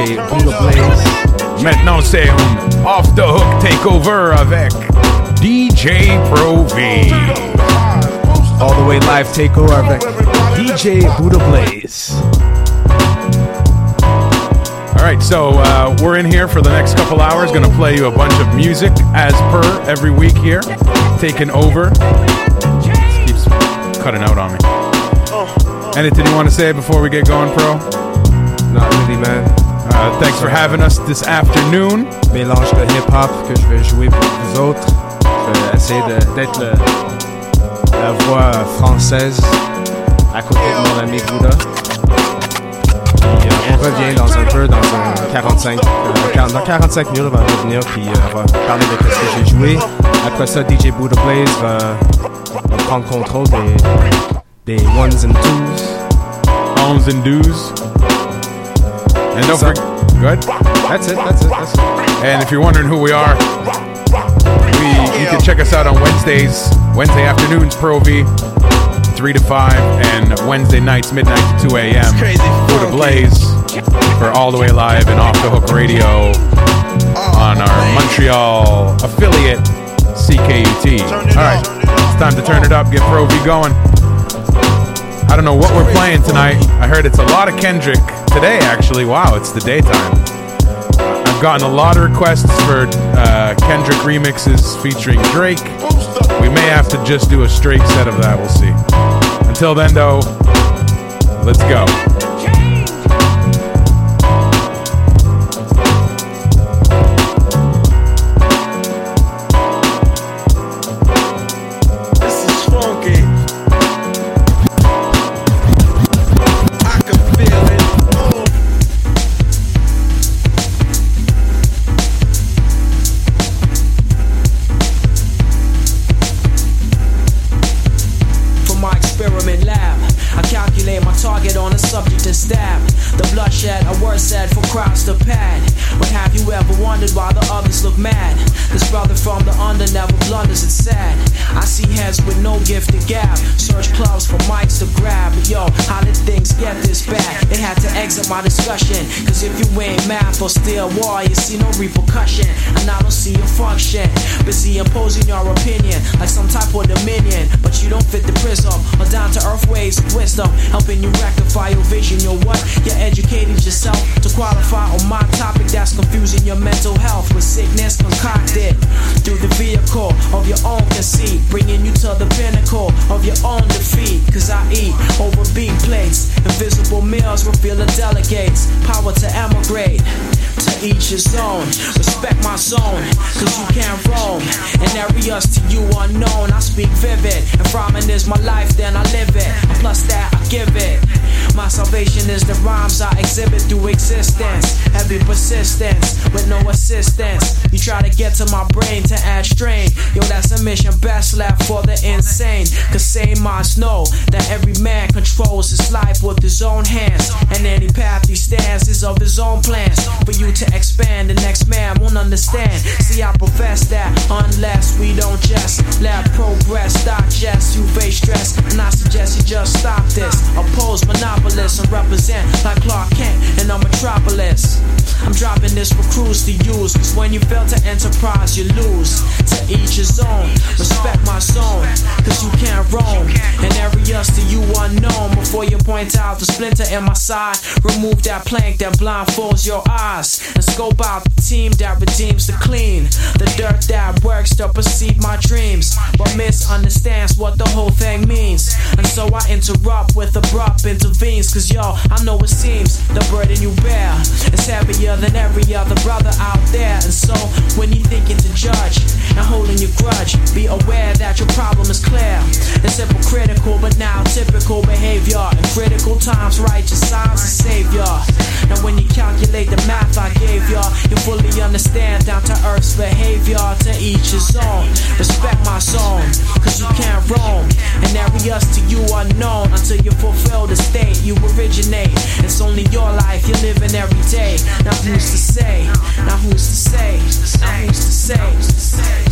DJ Buddha Blaze. Maintenant, c'est un off the hook takeover avec DJ Pro V. All the way live takeover avec DJ Buddha Blaze. All right, so uh, we're in here for the next couple hours. Going to play you a bunch of music as per every week here. Taking over. keeps cutting out on me. Anything you want to say before we get going, Pro? Not really, man. Uh, thanks for having us this afternoon. Mélange de hip-hop que je vais jouer pour vous autres. Je vais essayer d'être la voix française à côté de mon ami Bouddha. on revient dans un peu dans un 45 euh, dans 45 minutes on va revenir puis euh, on va parler de ce que j'ai joué après ça DJ Buddha Blaze va, va prendre contrôle des, des ones and twos ones and twos and don't forget good that's it that's it that's it and if you're wondering who we are we you can check us out on Wednesdays Wednesday afternoons Pro V 3 to 5, and Wednesday nights, midnight to 2 a.m. Go to Blaze for All the Way Live and Off the Hook Radio on our Montreal affiliate, CKUT. All right, it's time to turn it up, get Pro V going. I don't know what we're playing tonight. I heard it's a lot of Kendrick today, actually. Wow, it's the daytime. I've gotten a lot of requests for uh, Kendrick remixes featuring Drake. We may have to just do a straight set of that. We'll see. Until then, though, let's go. Respect my zone, cause you can't roam. And areas to you unknown. I speak vivid. And rhyming is my life, then I live it. Plus that, I give it. My salvation is the rhymes I exhibit through existence. Heavy persistence with no assistance. You try to get to my brain to add strain. Yo, that's a mission best left for the insane. Cause sane minds know that every man controls his life with his own hands. And any path he stands is of his own plans. For you to expand, the next man won't understand. See, I profess that unless we don't just let progress digest, you face stress. And I suggest you just stop this. Oppose monopolists and represent like Clark Kent in a metropolis. I'm dropping this for crews to use. Cause when you fail to enterprise, you lose. To each his own. Respect my zone. Cause you can't roam. In areas to you unknown. Before you point out the splinter in my side, remove that plank that blindfolds your eyes. And scope out the team that redeems the clean. The dirt that works to perceive my dreams. But misunderstands what the whole thing means. And so I interrupt with abrupt intervenes. Cause yo, I know it seems the burden you bear is heavier than every other brother out there. And so when you thinking to judge and holding your grudge, be aware that your problem is clear. It's hypocritical, but now typical behavior. In critical times, righteous signs a savior. Now, when you calculate the math I gave ya, you fully understand down to earth's behavior. To each his own. Respect my zone, cause you can't roam. And areas to you unknown until you fulfill the state you originate. It's only your life you're living every day. Now who's to say? Now who's to say? Now to to? Who's to say?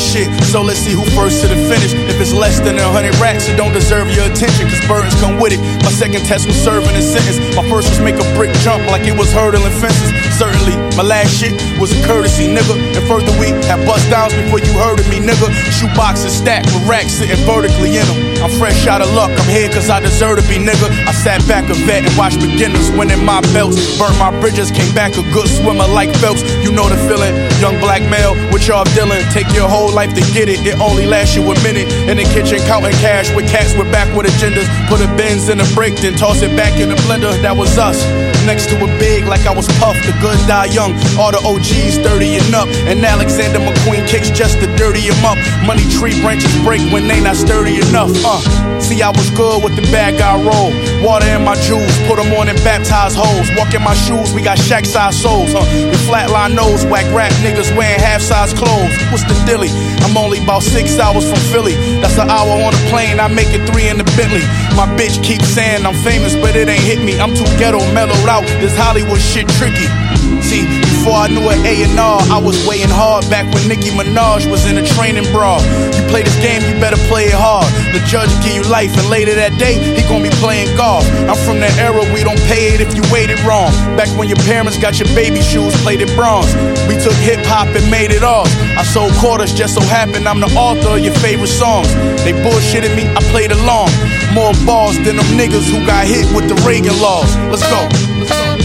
Shit, so let's see who first to the finish. If it's less than a hundred racks, it don't deserve your attention, cause burdens come with it. My second test was serving a sentence. My first was make a brick jump like it was hurdling fences. Certainly, my last shit was a courtesy, nigga. And further, we had bust downs before you heard of me, nigga. Shoe boxes stacked with racks sitting vertically in them. I'm fresh out of luck, I'm here cause I deserve to be, nigga. I sat back a vet and watched beginners winning my belts. Burnt my bridges, came back a good swimmer like Phelps. You know the feeling, young black male with y'all dealing. Take your whole life to get it, it only lasts you a minute. In the kitchen, counting cash with cats with backward agendas. Put a Benz in a break, then toss it back in the blender. That was us. Next to a big, like I was puffed. the good die young. All the OGs 30 and up. And Alexander McQueen kicks just to dirty him up. Money tree branches break when they not sturdy enough. Uh, see, I was good with the bad guy roll. Water in my jewels, put them on and baptize hoes. Walk in my shoes, we got shack size souls. Uh, with flatline nose, whack rap niggas wearing half size clothes. What's the dilly? I'm only about six hours from Philly. That's an hour on the plane, I make it three in the Bentley. My bitch keeps saying I'm famous, but it ain't hit me. I'm too ghetto, mellowed out. This Hollywood shit tricky. See, before I knew an A&R, I was weighing hard back when Nicki Minaj was in a training bra. You play this game, you better play it hard. The judge give you life, and later that day, he gonna be playing golf. I'm from the era we don't pay it if you waited wrong. Back when your parents got your baby shoes plated bronze. We took hip hop and made it off. I sold quarters, just so happened I'm the author of your favorite songs. They bullshitted me, I played along. More balls than them niggas who got hit with the Reagan laws. Let's go. Let's go.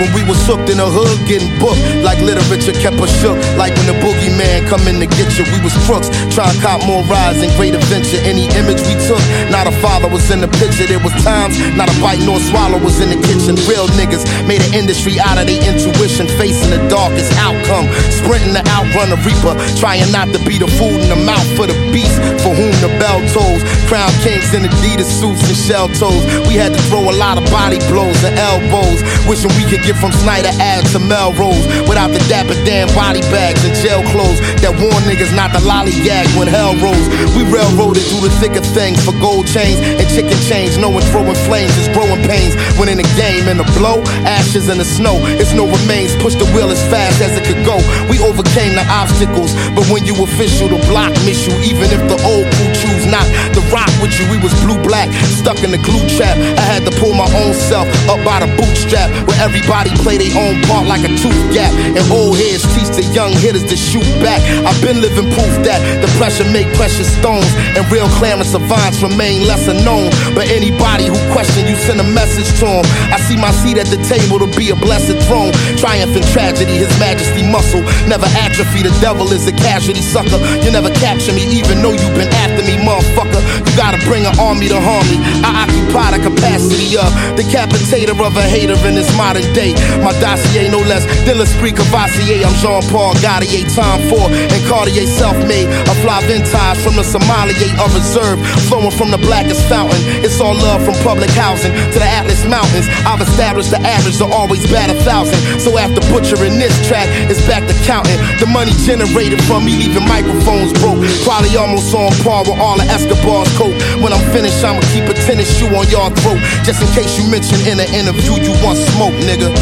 When we was hooked in the hood, getting booked like literature kept us shook. Like when the boogeyman come in to get you, we was crooks. Try to cop more rides and great adventure. Any image we took, not a father was in the picture. There was times, not a bite nor swallow was in the kitchen. Real niggas made an industry out of their intuition, facing the darkest outcome. Sprinting to outrun the reaper, trying not to be the food in the mouth for the beast for whom the bell tolls. Crown kings in Adidas suits and shell toes. We had to throw a lot of body blows and elbows. Wishing we could get from Snyder Ave to Melrose without the Dapper Dan body bags and jail clothes that warn niggas not to lollygag when hell rose. We railroaded through the thick of things for gold chains and chicken chains. Knowing throwing flames is growing pains. When in the game in the blow, ashes in the snow. It's no remains. Push the wheel as fast as it could go. We overcame the obstacles, but when you official, the block miss you. Even if the old crew choose not to rock with you, we was blue black, stuck in the glue trap. I had to pull my own self up by the bootstrap where everybody Everybody play their own part like a tooth gap. And old heads teach the young hitters to shoot back. I've been living proof that the pressure make precious stones. And real Clarence savants remain lesser known. But anybody who question you send a message to them. I see my seat at the table to be a blessed throne. Triumph in tragedy, his majesty muscle. Never atrophy, the devil is a casualty sucker. You never capture me, even though you've been after me, motherfucker. You gotta bring an army to harm me. I occupy the capacity of decapitator of a hater in this modern day. My dossier no less than l'esprit Cavassier. I'm Jean Paul Gaultier, Tom Ford and Cartier self made. A fly vintage from the sommelier of reserve, flowing from the blackest fountain. It's all love from public housing to the Atlas Mountains. I've established the average to always bat a thousand. So after butchering this track, it's back to counting the money generated from me leaving microphones broke. Probably almost on par with all the Escobar's coat. When I'm finished, I'ma keep a tennis shoe on your throat. Just in case you mention in an interview you want smoke, nigga.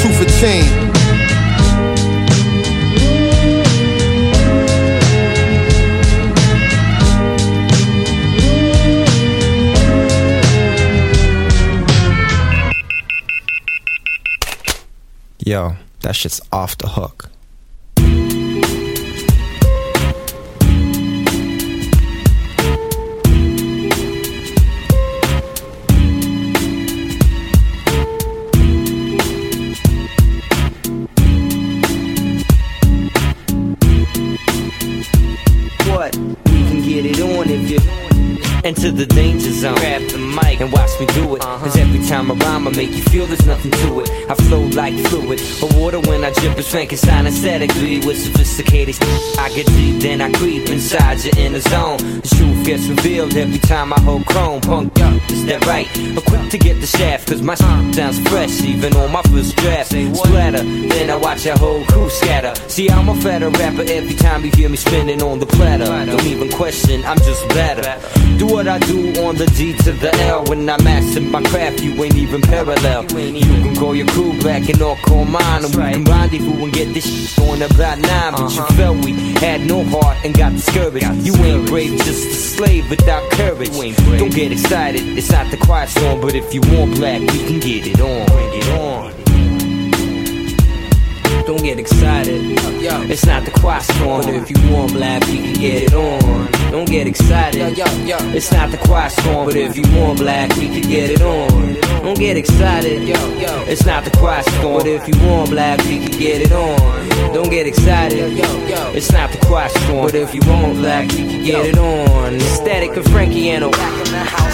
Two for ten. Yo, that shit's off the hook. The danger and watch me do it. Cause every time I rhyme, I make you feel there's nothing to it. I flow like fluid, but water when I drip is Frankenstein aesthetically. With sophisticated I get deep, then I creep inside your inner zone. The truth gets revealed every time I hold chrome. Punk up, is that right? Equipped to get the shaft, cause my sounds fresh, even on my first draft. Splatter, then I watch a whole crew scatter. See, I'm a fatter rapper every time you hear me spinning on the platter. Don't even question, I'm just better. Do what I do on the D to the L. When I master my craft, you ain't even parallel. You can call your crew back and all call mine. And we can rendezvous and get this shit on about nine. But you uh-huh. felt we had no heart and got discouraged. You ain't brave, just a slave without courage. Don't get excited, it's not the quiet storm. But if you want black, we can get it on. Get on. Don't get excited. It's not the quiet storm. But if you want black, we can get it on. Don't get excited. It's not the quiet storm. But if you want black, we can get it on. Don't get excited. It's not the quiet storm. But if you want black, we can get it on. Don't get excited. It's not the quiet storm. But if you want black, we can get it on. Static and Frankiano.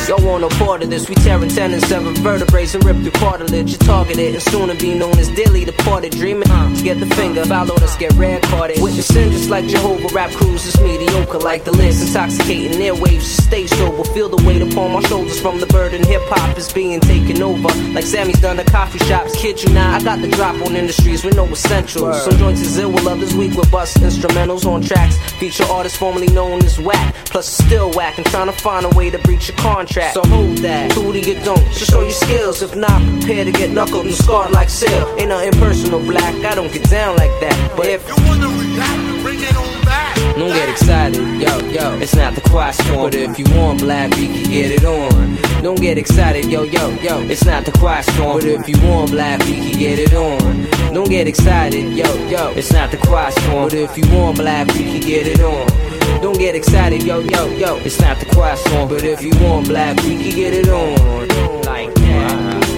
Y'all want no part of this. We tearing tendons, sever vertebrae, and rip through cartilage. You're targeted and soon to be known as Dilly, the parted dreaming. Uh. Get the finger, follow us, get red carded. Witnessing just like Jehovah, rap crews is mediocre like the list. Intoxicating airwaves, stay sober. Feel the weight upon my shoulders from the burden. Hip hop is being taken over. Like Sammy's done the coffee shops. Kid you not, I got the drop on industries with no essentials. Some joints is ill, while others weak with bust instrumentals on tracks. Feature artists formerly known as whack. Plus still whack and trying to find a way to breach your contract. So hold that, to you don't. Just show your skills. If not, prepare to get knuckled and scarred like Seal. Ain't nothing personal, black. I don't get down like that. But if You wanna react, bring it on back. don't get excited, yo, yo. It's not the quiet storm, but if you want black, we can get it on. Don't get excited, yo, yo, yo. It's not the quiet storm, but if you want black, we can get it on. Don't get excited, yo, yo. It's not the quiet storm, but if you want black, we can get it on. Don't get excited, yo, yo, yo. It's not the quiet but if you want black, we can get it on. Like that.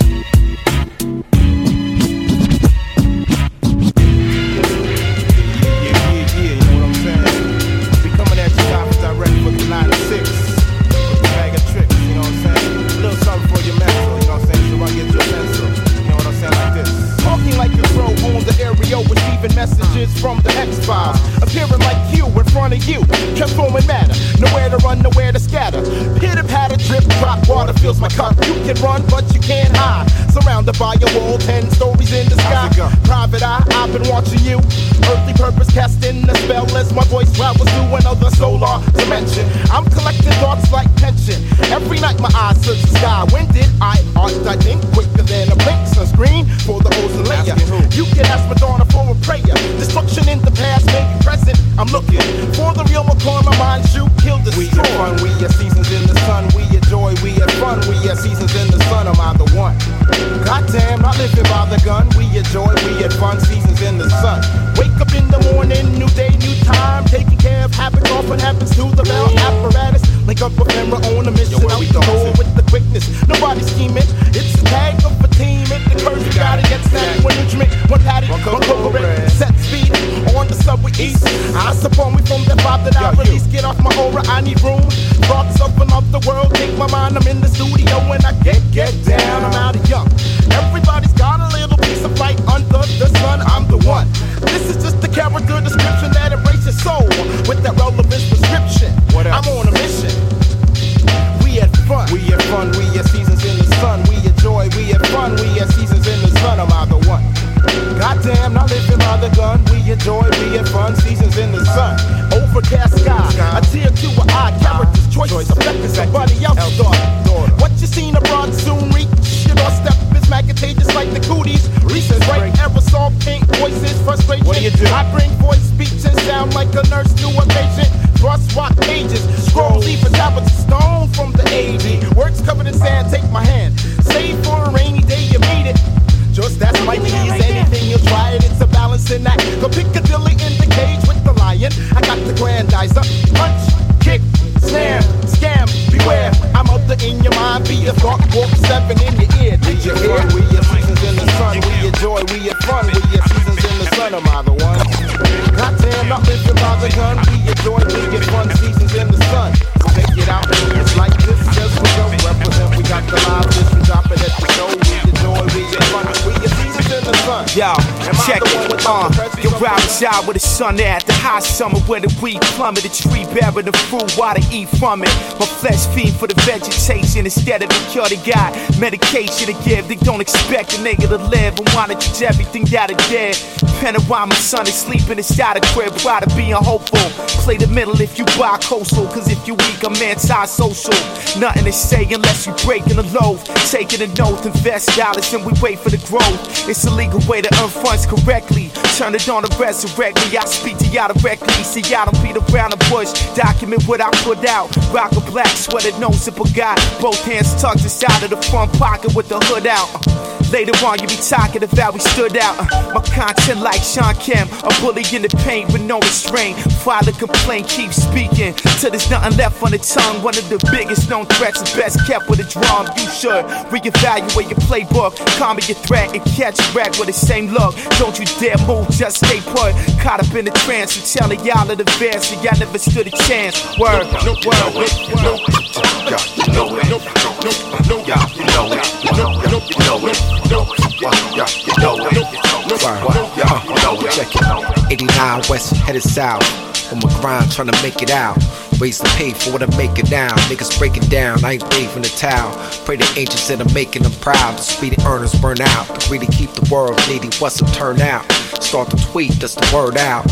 Thank you. Messages from the X-Files. Appearing like you in front of you, transforming matter. Nowhere to run, nowhere to scatter. Pitter patter, drip, drop, water fills my cup. You can run, but you can't hide. Surrounded by a wall, ten stories in the eye. Private eye, I've been watching you. Earthly purpose casting a spell as my voice travels through another solar dimension. I'm collecting thoughts like tension. Every night my eyes search the sky. When did I arch I think quicker than a blink? Sunscreen for the ozone layer. You can ask Madonna for a prayer. Destruction in the past, maybe present. I'm looking for the real McCoy. My mind, you kill the We are fun, we are seasons in the sun. We are joy, we are fun. We are seasons in the sun. Am I the one? Goddamn, not living by the gun. We are enjoy, we had fun seasons in the sun. Wake up in the morning, new day, new time. Taking care of habits, often happens to the bell apparatus. Link up with Emma on a mission. Yo, out the door with the quickness. Nobody scheming. It's a tag of a team. It occurs you gotta get snapped. One instrument, one patty, one cocoa Set speed on the subway east. I support me from the vibe that I release. Get off my aura, I need room. Thoughts of another world. Take my mind, I'm in the studio when I get, get down. I'm out of young. Everybody's got a little piece of light under the sun. I'm the one. This is just the character description that embraces soul with that relevant prescription. I'm on a mission fun. We have fun, we have seasons in the sun. We enjoy, we have fun, we have seasons in the sun. I'm one. Goddamn, not living by the gun. We enjoy, being fun, seasons in the sun. Overcast sky, a tear to an eye. Characters, choices, affecting somebody else's daughter. What you seen abroad soon reach your doorstep is maggotageous like the cooties. Recent right aerosol pink voices, frustration. What do you do? I bring voice, speech, and sound like a nurse to a patient. Cross rock pages, scrolls, even tablets of stone from the AD. Words covered in sand, take my hand. Save for a rainy day, you need it. Just as mighty as anything, you'll try it. It's a balancing act. The Piccadilly in the cage with the lion. I got the grandizer. Punch, kick, snare, scam, beware. I'm out there in your mind. Be a thought, walk seven in your ear. Did you hear? We are seasons in the sun. We enjoy, we have fun. We are seasons in the sun. Am I the one? Goddamn, not living by the gun. We enjoy, we get fun. Seasons in the sun. Take it out. It's like this got the live listen, drop it at the show. We enjoy, we get fun. We are seasons in the sun. Yo, check it. Uh, you're riding side with the sun at the high summer where the weed plummet. The tree bearing the fruit, water eat from it. My flesh feed for the vegetation instead of the cure. They got medication to give. They don't expect a nigga to live and wanna judge everything that it did. Panorama sun is sleeping inside a crib, try to be hopeful. Play the middle if you buy coastal, cause if you weak, I'm anti-social. Nothing to say unless you breaking the loaf. Taking an oath, invest dollars, and we wait for the growth. It's a legal way to earn funds correctly. Turn it on to resurrect me. I speak to y'all directly. See, y'all don't beat around the bush. Document what I put out. Rock a black sweater, no zipper guy. Both hands tucked inside of the front pocket with the hood out. Later on, you be talking about we stood out. Uh, my content like Shawn Kemp, a bully in the paint with no restraint. File a complaint, keep speaking till there's nothing left on the tongue. One of the biggest known threats is best kept with a drum. You should reevaluate your playbook, calm your threat, and catch wreck with the same look. Don't you dare move, just stay put. Caught up in the trance, and telling y'all in advance, and y'all never stood a chance. Word, no, word, no, no, yeah, you know it, no, no, no, yeah, you know it, no, no, you know it. 89 West headed south. On my grind trying to make it out. Ways to pay for what I make it now. Niggas breaking down, I ain't waving the towel. Pray the angels that I'm making them proud. The speedy earners burn out. The greedy keep the world needy. What's a turnout? Start to tweet, that's the word out.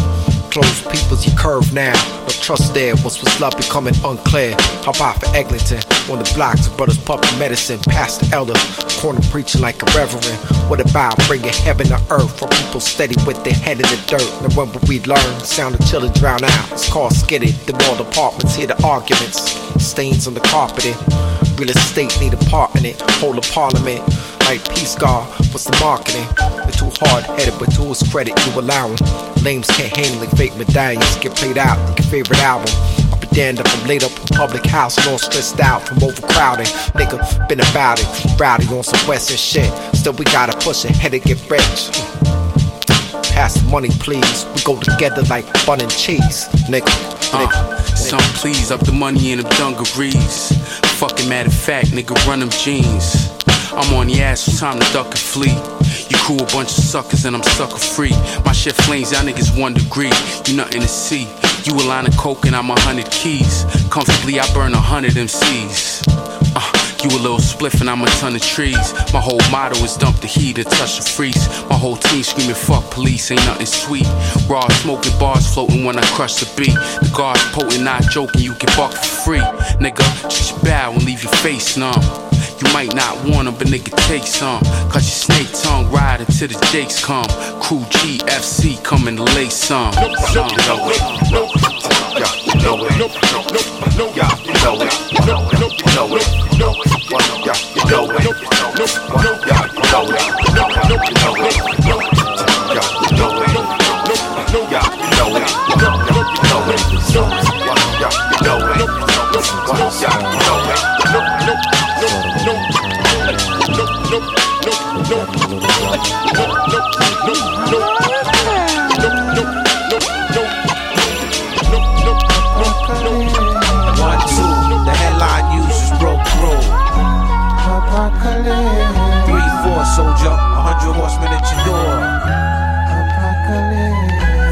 Close people's you curve now. Trust there. What's love becoming unclear. How about for Eglinton? On the blocks, of brothers pumping medicine. Past the elder, corner preaching like a reverend. What about bringing heaven to earth for people steady with their head in the dirt? And when we learn? Sound of children drown out. It's called skidded. The wall departments hear the arguments. Stains on the carpeting. Real estate need a part in it. Hold a parliament like Peace God. What's the marketing? They're too hard headed, but to his credit, you allow them. Lames can't handle it, fake medallions get played out like your favorite album. Be damned if I'm laid up in public house, all stressed out from overcrowding. Nigga, been about it, rowdy on some western shit. Still, we gotta push ahead to get rich. Pass the money, please. We go together like bun and cheese, nigga. nigga. Uh, some please up the money in them dungarees. Fucking matter of fact, nigga, run them jeans. I'm on the ass, it's time to duck and flee. You crew a bunch of suckers and I'm sucker free. My shit flames, y'all niggas one degree. You nothing to see. You a line of coke and I'm a hundred keys. Comfortably, I burn a hundred MCs. Uh, you a little spliff and I'm a ton of trees. My whole motto is dump the heat and touch the freeze. My whole team screaming fuck police, ain't nothing sweet. Raw smoking bars floating when I crush the beat. The guards potent, not joking, you get buck for free. Nigga, just bow and leave your face numb. You might not want them, but nigga, take some. Cause your snake tongue ride until the jakes come. Crew GFC coming to lay some. some. know it. Yeah, you know it. You know it. You know it. You know it. Yeah, you know it. Yeah, you know it. You soldier, a hundred horsemen at your door.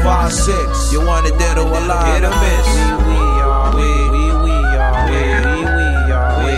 Five, six, you want it dead or alive? Hit or miss. We, we are, we, we, we are, we, we, we are, we,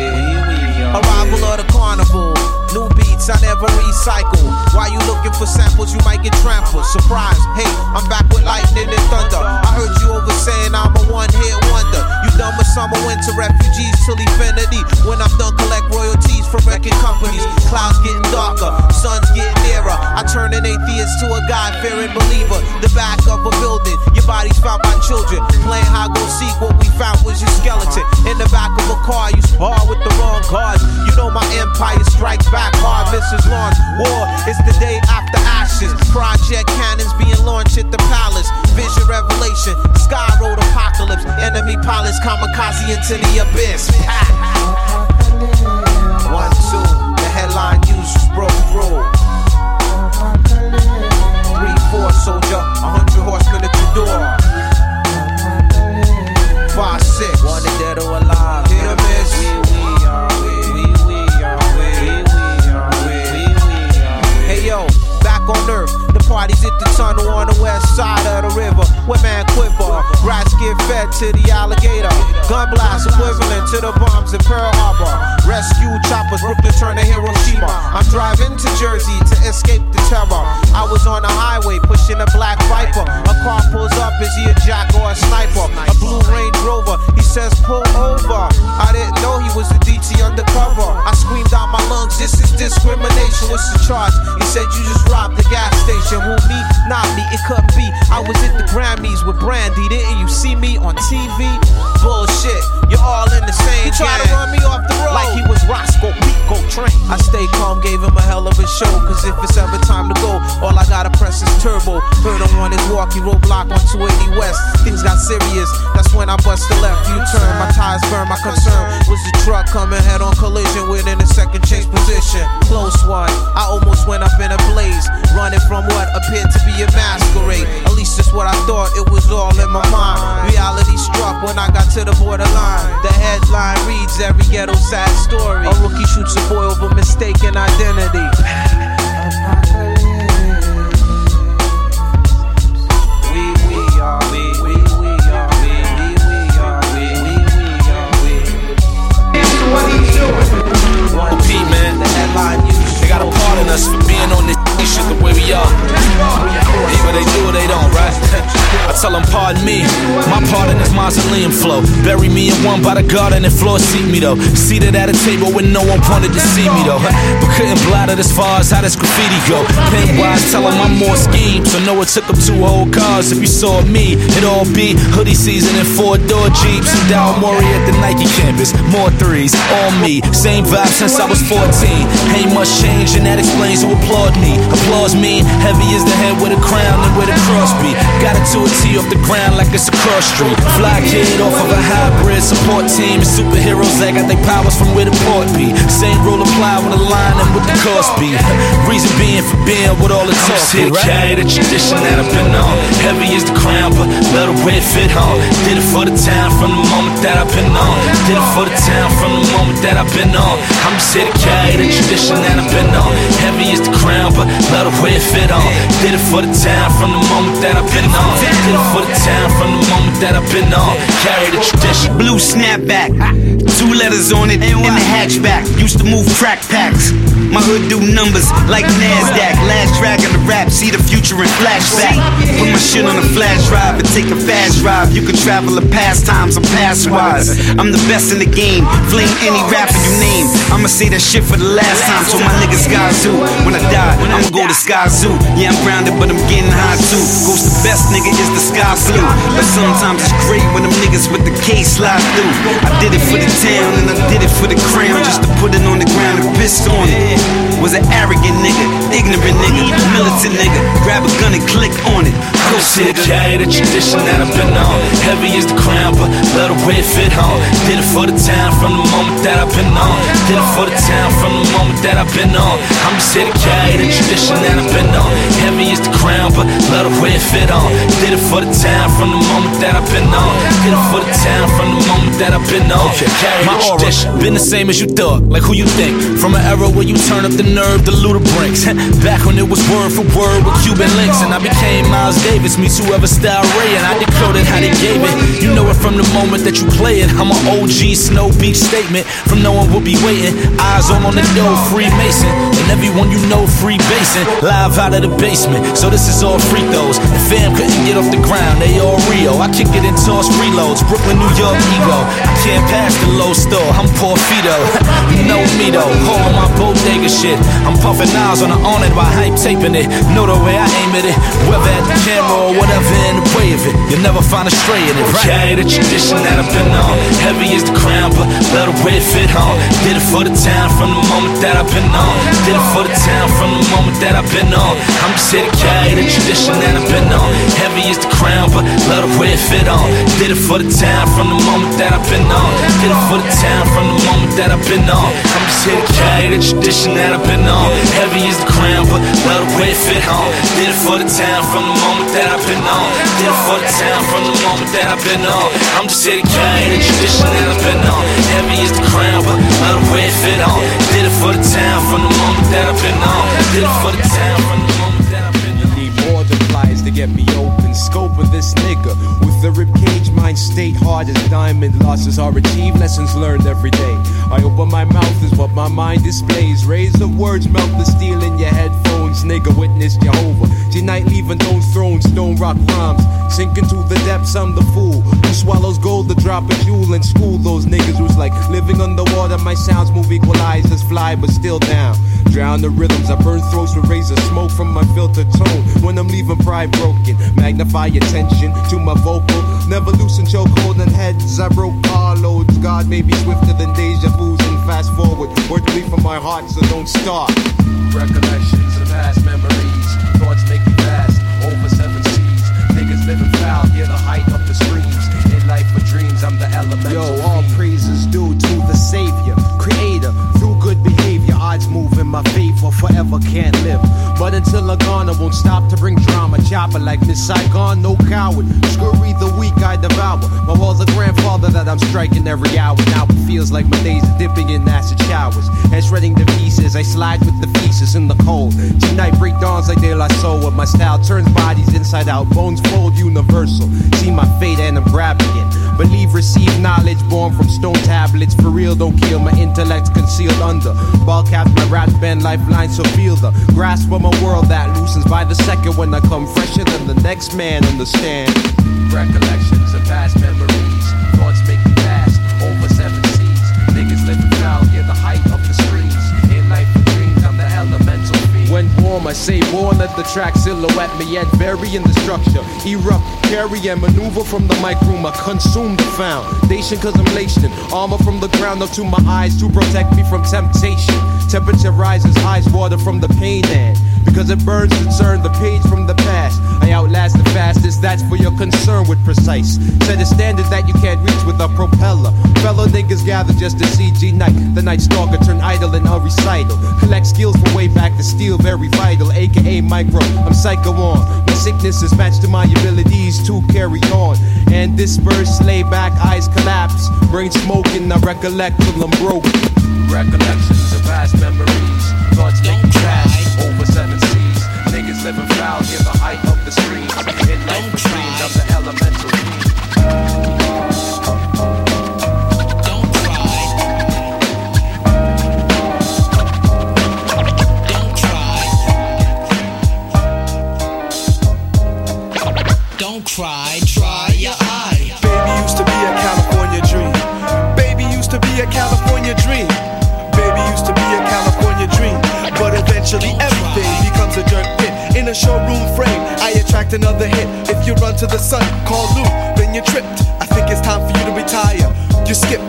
we are. Arrival of the carnival. New beats, I never recycle. Why you looking for samples? You might get trampled. Surprise, hey, I'm back with lightning and thunder. I heard you over saying I'm a one hit wonder. You done with summer, winter refugees till infinity. When I'm done, collect royalties from record companies. Clouds getting darker, sun's getting nearer. I turn an atheist to a God fearing believer. The back of a building, your body's found by children. Playing hide go seek, what we found was your skeleton. In the back of a car, you spar with the wrong cards. You know my empire strikes back hard. Mrs. Launch, war is the day after ashes. Project cannons being launched at the palace. Vision revelation, sky road apocalypse. Enemy pilots kamikaze into the abyss. One, two, the headline users broke through. Three, four, soldier, a hundred horsemen at your door. Five, six, wanted dead or alive. The at the tunnel on the west side of the river. Where man quiver, rats get fed to the alligator. Gun blast equivalent to the bombs in Pearl Harbor. Rescue choppers, Brooklyn turn to Hiroshima. I'm driving to Jersey to escape the terror. His roadblock on 280 West. Things got serious, that's when I bust the left U turn. My tires burn, my concern was the truck coming head on collision within a second chase position. Close one, I almost went up in a blaze. Running from what appeared to be a masquerade. At least that's what I thought, it was all in my mind. Reality struck when I got to the borderline. The headline reads every ghetto sad story. A rookie shoots a boy over mistaken identity. headline news. They got a part in us for being on this the way we are. Either they do or they don't, right? I tell them, pardon me. My part in this mausoleum flow. Bury me in one by the garden and floor seat me though. Seated at a table when no one wanted to see me though. But couldn't blot it as far as how this graffiti go. Pen wise, tell them I'm more scheme. So know it took them two whole cars. If you saw me, it'd all be hoodie season and four door jeeps. And down Maury at the Nike campus. More threes, all me. Same vibe since I was 14. Ain't much change and that explains who applaud me. Mean heavy is the head with a crown and with a cross be. Got it to a T off the ground like it's a cross street. Fly kid off of a hybrid support team. Superheroes that got their powers from where the port be. Same rule apply when line and with the cost be. Reason being for being with all the talk be, right? carry the tradition that I've been on. Heavy is the crown, but let the fit on. Did it for the town from the moment that I've been on. Did it for the town from the moment that I've been on. I'm just here to carry the tradition that I've been on. Heavy is the crown, but let the way it fit on. Did it for the town from the moment that I've been on. Did it for the town from the moment that I've been on. Carry the tradition. Blue snapback, two letters on it in the hatchback. Used to move crack packs. My hood do numbers like NASDAQ. Last drag on the rap, see the future in flashback. Put my shit on a flash drive and take a fast drive. You can travel the past times, I'm past wise. I'm the best in the game, flame any rapper you name. I'ma say that shit for the last time, so my niggas guys do. When I die, I'ma I'ma go to Sky Zoo. Yeah, I'm grounded, but I'm getting high too. Ghost the best nigga is the sky blue. But sometimes it's great when them niggas with the K slide through. I did it for the town and I did it for the crown. Just to put it on the ground and piss on it. Was an arrogant nigga, ignorant nigga, militant nigga. Grab a gun and click on it. Go sit, carry the tradition that I've been on. Heavy is the crown, but let the way it fit on. Did it for the town from the moment that I've been on. Did it for the town from the moment that I've been on. I'm just here to carry the tradition that I've been on. Heavy is the crown, but let the way it fit on. Did it for the town from the moment that I've been on. Did it for the town from the moment that I've been on. Carry My aura been the same as you thought, like who you think. From an era where you turn up the nerve to Luda Brinks. Back when it was word for word with Cuban links, and I became Miles Davis, meets whoever style Ray, and I decoded how they gave it. You know it from the moment that you play it. I'm an OG Snow Beach statement. From no one will be waiting. Eyes on on the door, Freemason, and everyone you know free Live out of the basement, so this is all free throws. The fam couldn't get off the ground, they all Rio. I kick it and toss reloads. Brooklyn, New York, ego. I can't pass the low store. I'm Porfido. you know me though, holding my bodega shit. I'm puffing eyes on the on it while hype taping it. Know the way I aim at it, whether at the camera or whatever in the way of it. You'll never find a stray in it, right? The tradition that I've been on. Heavy is the crown, but let the way it fit on. Did it for the town from the moment that I've been on. Did it for the town from the moment that I've been on. I'm just here to carry the tradition that I've been on. Heavy is the crown, but let the way it fit on. Did it for the town from the moment that I've been on. Did it for the town from the moment that I've been on. I'm just here to carry the tradition that I've been on. Heavy is the crown, but let the way it fit on. Did it for the town from the moment that I've been on. Did it for the town from the moment that I've been on. I'm just here to carry the tradition that I've been on. Heavy is the crown, but let the way it fit on. Did it for the town from the moment that I've been on. Did it for the town from the moment get me open. Scope of this nigga with the ribcage mind state hard as diamond. Losses are achieved, lessons learned every day. I open my mouth is what my mind displays. Raise the words, melt the steel in your headphones. Nigga, witness Jehovah. Tonight leaving those thrones, stone rock rhymes. Sink into the depths, I'm the fool who swallows gold to drop a jewel and school. Those niggas who's like living underwater. My sounds move equalizers, fly but still down. Drown the rhythms, I burn throats with razor smoke from my filtered tone. When I'm leaving pride broken, magnify attention to my vocal. Never loosen chokehold and heads. I broke carloads. God may be swifter than deja vu's and fast forward. Word to me from my heart, so don't stop. Recollections of past memories, thoughts make me fast. Over seven seas, niggas living foul, near the height of the streams. In life for dreams, I'm the elemental. Yo, all praises due to the Savior, Creator. Through good behavior, odds move in my favor. Forever can't live, but until I'm gone, I won't stop to bring drama. Chopper like Miss Saigon, no coward. Scurry the weak I devour. My a grandfather that I'm striking every hour. Now it feels like my days are dipping in acid showers and shredding the pieces. I slide with the pieces in the cold. Tonight break dawns like De La Soul. With my style turns bodies inside out, bones fold universal. See my fate and I'm grabbing it. Believe, receive knowledge born from stone tablets. For real, don't kill my intellect concealed under. Ball my rap band lifeline, so feel the grasp of my world that loosens by the second when I come fresher than the next man. Understand? Recollections of past memories, born, I say born, let the track silhouette me yet bury in the structure. Erupt, carry and maneuver from the mic room. I consume the foundation cause I'm laced armor from the ground up to my eyes to protect me from temptation. Temperature rises, eyes water from the pain and because it burns to turn the page from the past. I outlast the fastest, that's for your concern with precise. Set a standard that you can't reach with a propeller. Fellow niggas gather just to see G Night. The night stalker turn idle in a recital. Collect skills from way back to steal, very vital. AKA micro, I'm psycho on. My sickness is matched to my abilities to carry on. And disperse, lay back, eyes collapse. Brain smoking, I recollect till I'm broke. Recollections of past memories. Thoughts make me crash over seven seas. Niggas living foul near the height of the streams. In life Don't cry, dry your eye. Baby used to be a California dream. Baby used to be a California dream. Baby used to be a California dream. But eventually everything becomes a dirt pit. In a showroom frame. I attract another hit. If you run to the sun, call Lou, then you're tripped. I think it's time for you to retire. You skip.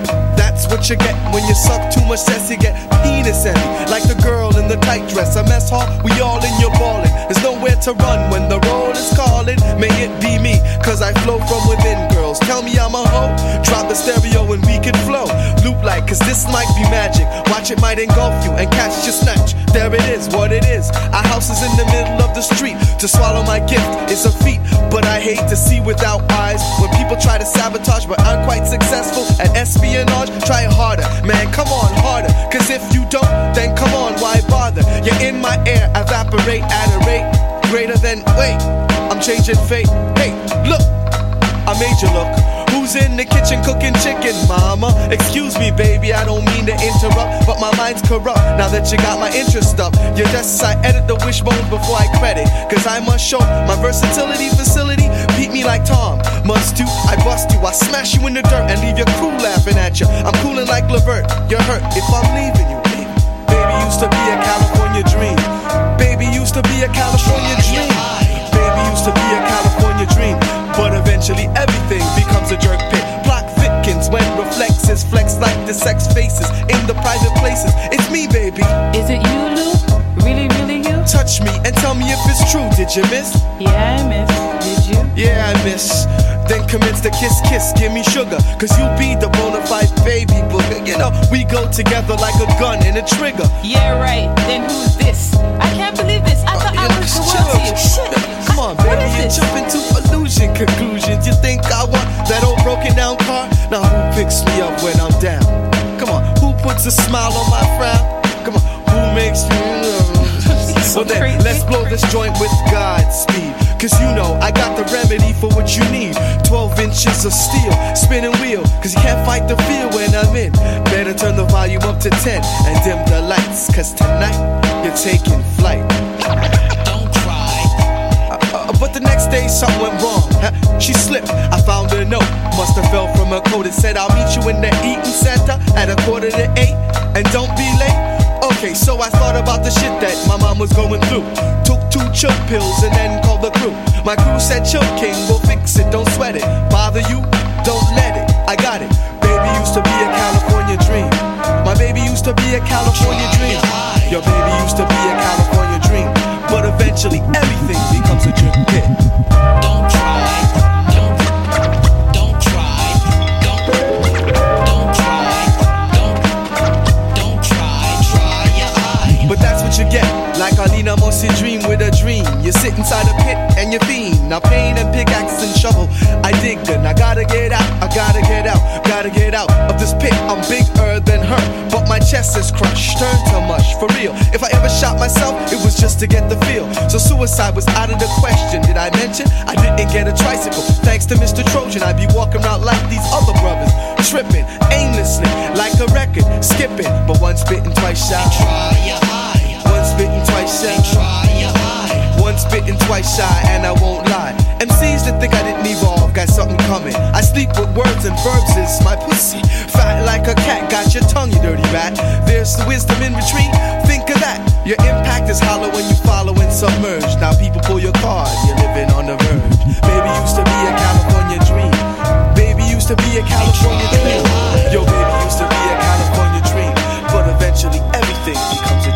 That's what you get when you suck too much cess. You get penis envy, like the girl in the tight dress. A mess hall, we all in your ballin'. There's nowhere to run when the roll is calling. May it be me, cause I flow from within. Girls tell me I'm a hoe. Drop the stereo and we can flow. Loop like, cause this might be magic. Watch it might engulf you and catch your snatch. There it is, what it is. Our house is in the middle of the street. To swallow my gift is a feat, but I hate to see without eyes. When people try to sabotage, but I'm quite successful at espionage. Try harder, man, come on harder. Cause if you don't, then come on, why bother? You're in my air, evaporate at a rate greater than wait. I'm changing fate. Hey, look, I made you look. Who's in the kitchen cooking chicken, mama? Excuse me, baby, I don't mean to interrupt, but my mind's corrupt now that you got my interest up. Your desks, I edit the wishbones before I credit, cause I must show my versatility facility. Beat me like Tom, must do, I bust you, I smash you in the dirt and leave your crew laughing at you. I'm cooling like Levert, you're hurt if I'm leaving you. Baby used to be a California dream. Baby used to be a California dream. Baby used to be a California dream. But eventually everything becomes a jerk pit. Plot thickens when reflexes flex like the sex faces in the private places. It's me, baby. Is it you, Lou? Really, really you? Touch me and tell me if it's true. Did you miss? Yeah, I miss. Did you? Yeah, I miss. Then commence the kiss, kiss, give me sugar. Cause you be the bona fide baby booger. You know, we go together like a gun and a trigger. Yeah, right. Then who's this? I can't believe this. I uh, thought I was the world to you. Shit. On, baby, you jump into illusion conclusions. You think I want that old broken down car? Now who picks me up when I'm down? Come on, who puts a smile on my frown? Come on, who makes me well then, let's blow this joint with Godspeed. Cause you know I got the remedy for what you need. 12 inches of steel, spinning wheel. Cause you can't fight the feel when I'm in. Better turn the volume up to 10 and dim the lights. Cause tonight you're taking flight. But the next day something went wrong. She slipped. I found a note. Must have fell from her coat. It said, I'll meet you in the eating center at a quarter to eight. And don't be late. Okay, so I thought about the shit that my mom was going through. Took two chill pills and then called the crew. My crew said, Chill King, we'll fix it, don't sweat it. Bother you? Don't let it. I got it. Baby used to be a California dream. My baby used to be a California dream. Your baby used to be a California dream. But eventually everything becomes a drip pit. You sit inside a pit and you fiend. Now pain and pickaxe and shovel. I dig and I gotta get out. I gotta get out. Gotta get out of this pit. I'm bigger than her. But my chest is crushed. Turn to mush. For real. If I ever shot myself, it was just to get the feel. So suicide was out of the question. Did I mention I didn't get a tricycle? Thanks to Mr. Trojan, I'd be walking around like these other brothers. Tripping aimlessly like a record. Skipping. But once bitten, twice shy. Try your eye. Ah once bitten, twice shy. Try your eye. Bitten, twice shy, and I won't lie. MCs that think I didn't evolve got something coming. I sleep with words and verbs, is my pussy. Fat like a cat, got your tongue, you dirty rat. There's the wisdom in retreat, think of that. Your impact is hollow when you follow and submerge. Now people pull your card, you're living on the verge. Baby used to be a California dream. Baby used to be a California dream. Yo, baby used to be a California dream. But eventually everything becomes a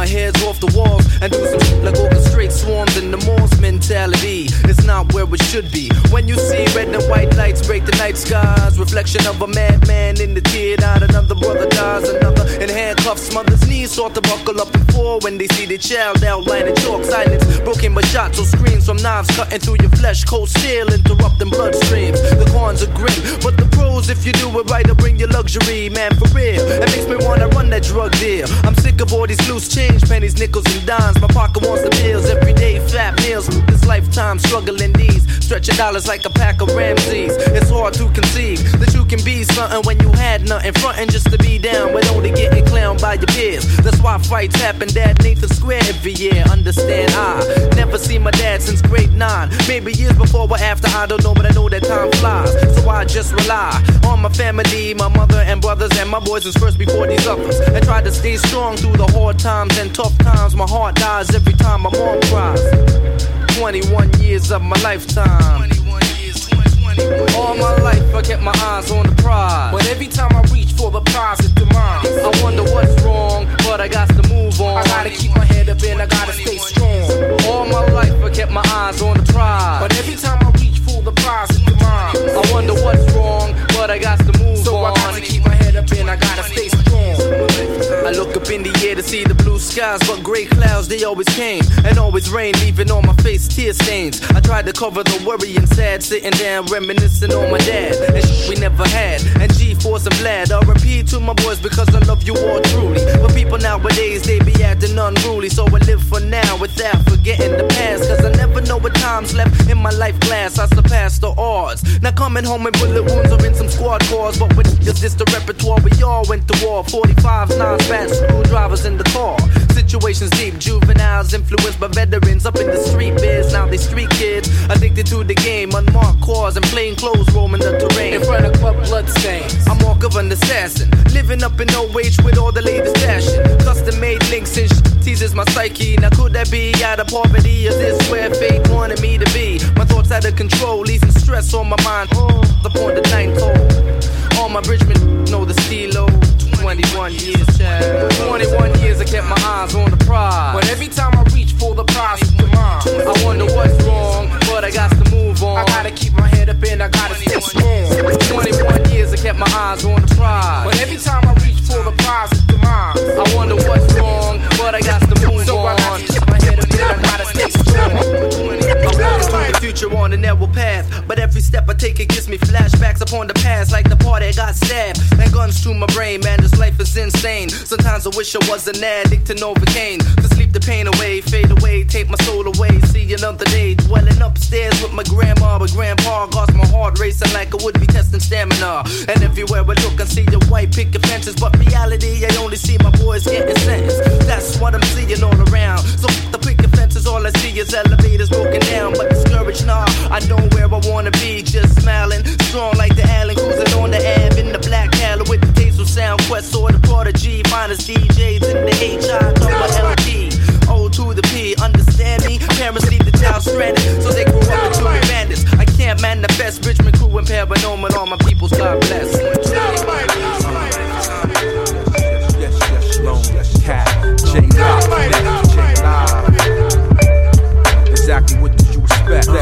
my heads off the walls. And do some shit like orchestrate swarms in the malls mentality. It's not where it should be. When you see red and white lights break the night skies, reflection of a madman in the tear out. Another brother dies, another in handcuffs. Mother's knees start to buckle up before when they see their child outlining chalk silence. Broken by shots or screams from knives cutting through your flesh. Cold steel interrupting bloodstreams. The cons are grim, but the pros, if you do it right, will bring you luxury, man, for real. It makes me wanna run that drug deal. I'm sick of all these loose change, pennies, nickels, and dimes. My pocket wants the bills, everyday fat meals. This lifetime struggling these, stretching dollars like a pack of Ramses. It's hard to conceive that you can be something when you had nothing. Frontin' just to be down, but only getting clowned by your peers. That's why fights happen at Nathan Square every year. Understand, I never seen my dad since grade nine. Maybe years before or after, I don't know, but I know that time flies. So I just rely on my family, my mother and brothers, and my boys is first before these others. And try to stay strong through the hard times and tough times. My heart dies every time my mom cries. 21 years of my lifetime. All my life I kept my eyes on the prize. But every time I reach for the prize, it's demise. I wonder what's wrong, but I got to move on. I gotta keep my head up and I gotta stay strong. All my life I kept my eyes on the prize. But every time I reach for the prize, it's demise. I wonder what's wrong, but I got to move so on. So I gotta keep my head up and I gotta stay strong. I look in the air to see the blue skies, but gray clouds they always came and always rain, leaving on my face tear stains. I tried to cover the worry and sad, sitting down reminiscing on my dad and shit we never had. And G-force and Vlad, repeat to my boys because I love you all truly. But people nowadays they be acting unruly, so I live for now without forgetting the past. Cause I never know what time's left in my life glass. I surpass the odds. Now coming home with bullet wounds or in some squad cars, but with just the repertoire we all went to war. 45s, 9 screwdrivers in the car. Situations deep, juveniles influenced by veterans up in the street biz. Now they street kids addicted to the game, unmarked cars and plain clothes roaming the terrain. In front of club bloodstains, I'm walk of an assassin, living up in no wage with all the latest fashion. Custom made links and sh- teases my psyche. Now could that be out of poverty? Is this where fate wanted me to be? My thoughts out of control, leaving stress on my mind. Oh, the ninth hole. All my bridgemen know the stilo. 21 years, child. 21 years I kept my eyes on the prize. But every time I reach for the prize, it's mine. I wonder what's wrong, but I got to move on. I gotta keep my head up and I gotta stay strong. 21 years I kept my eyes on the prize. But every time I reach for the prize, it's mine. I wonder what's wrong, but I got to move on. Future on a narrow path, but every step I take it gives me flashbacks upon the past, like the part that got stabbed and guns to my brain. Man, this life is insane. Sometimes I wish I was an addict to Novocaine to sleep the pain away, fade away, take my soul away. See another day, dwelling upstairs with my grandma, but grandpa got my heart racing like I would be testing stamina. And everywhere I look, I see the white picket fences, but reality, I only see my boys getting sentenced. That's what I'm seeing all around. So the picket fences, all I see is elevators broken down, but discouraged, nah. I know where I wanna be, just smiling, strong like the Allen, cruising on the Ave in the black Cali with the taste sound quest or the prodigy, Minus DJs in the HI double LP. O to the P, understand me? Parents leave the child stranded, so they grew up into bandits. I can't manifest Richmond crew and paranormal, all my people's God bless. Yes, yes, Lone Cat, J Rock, J Live. Exactly what did you expect? Uh,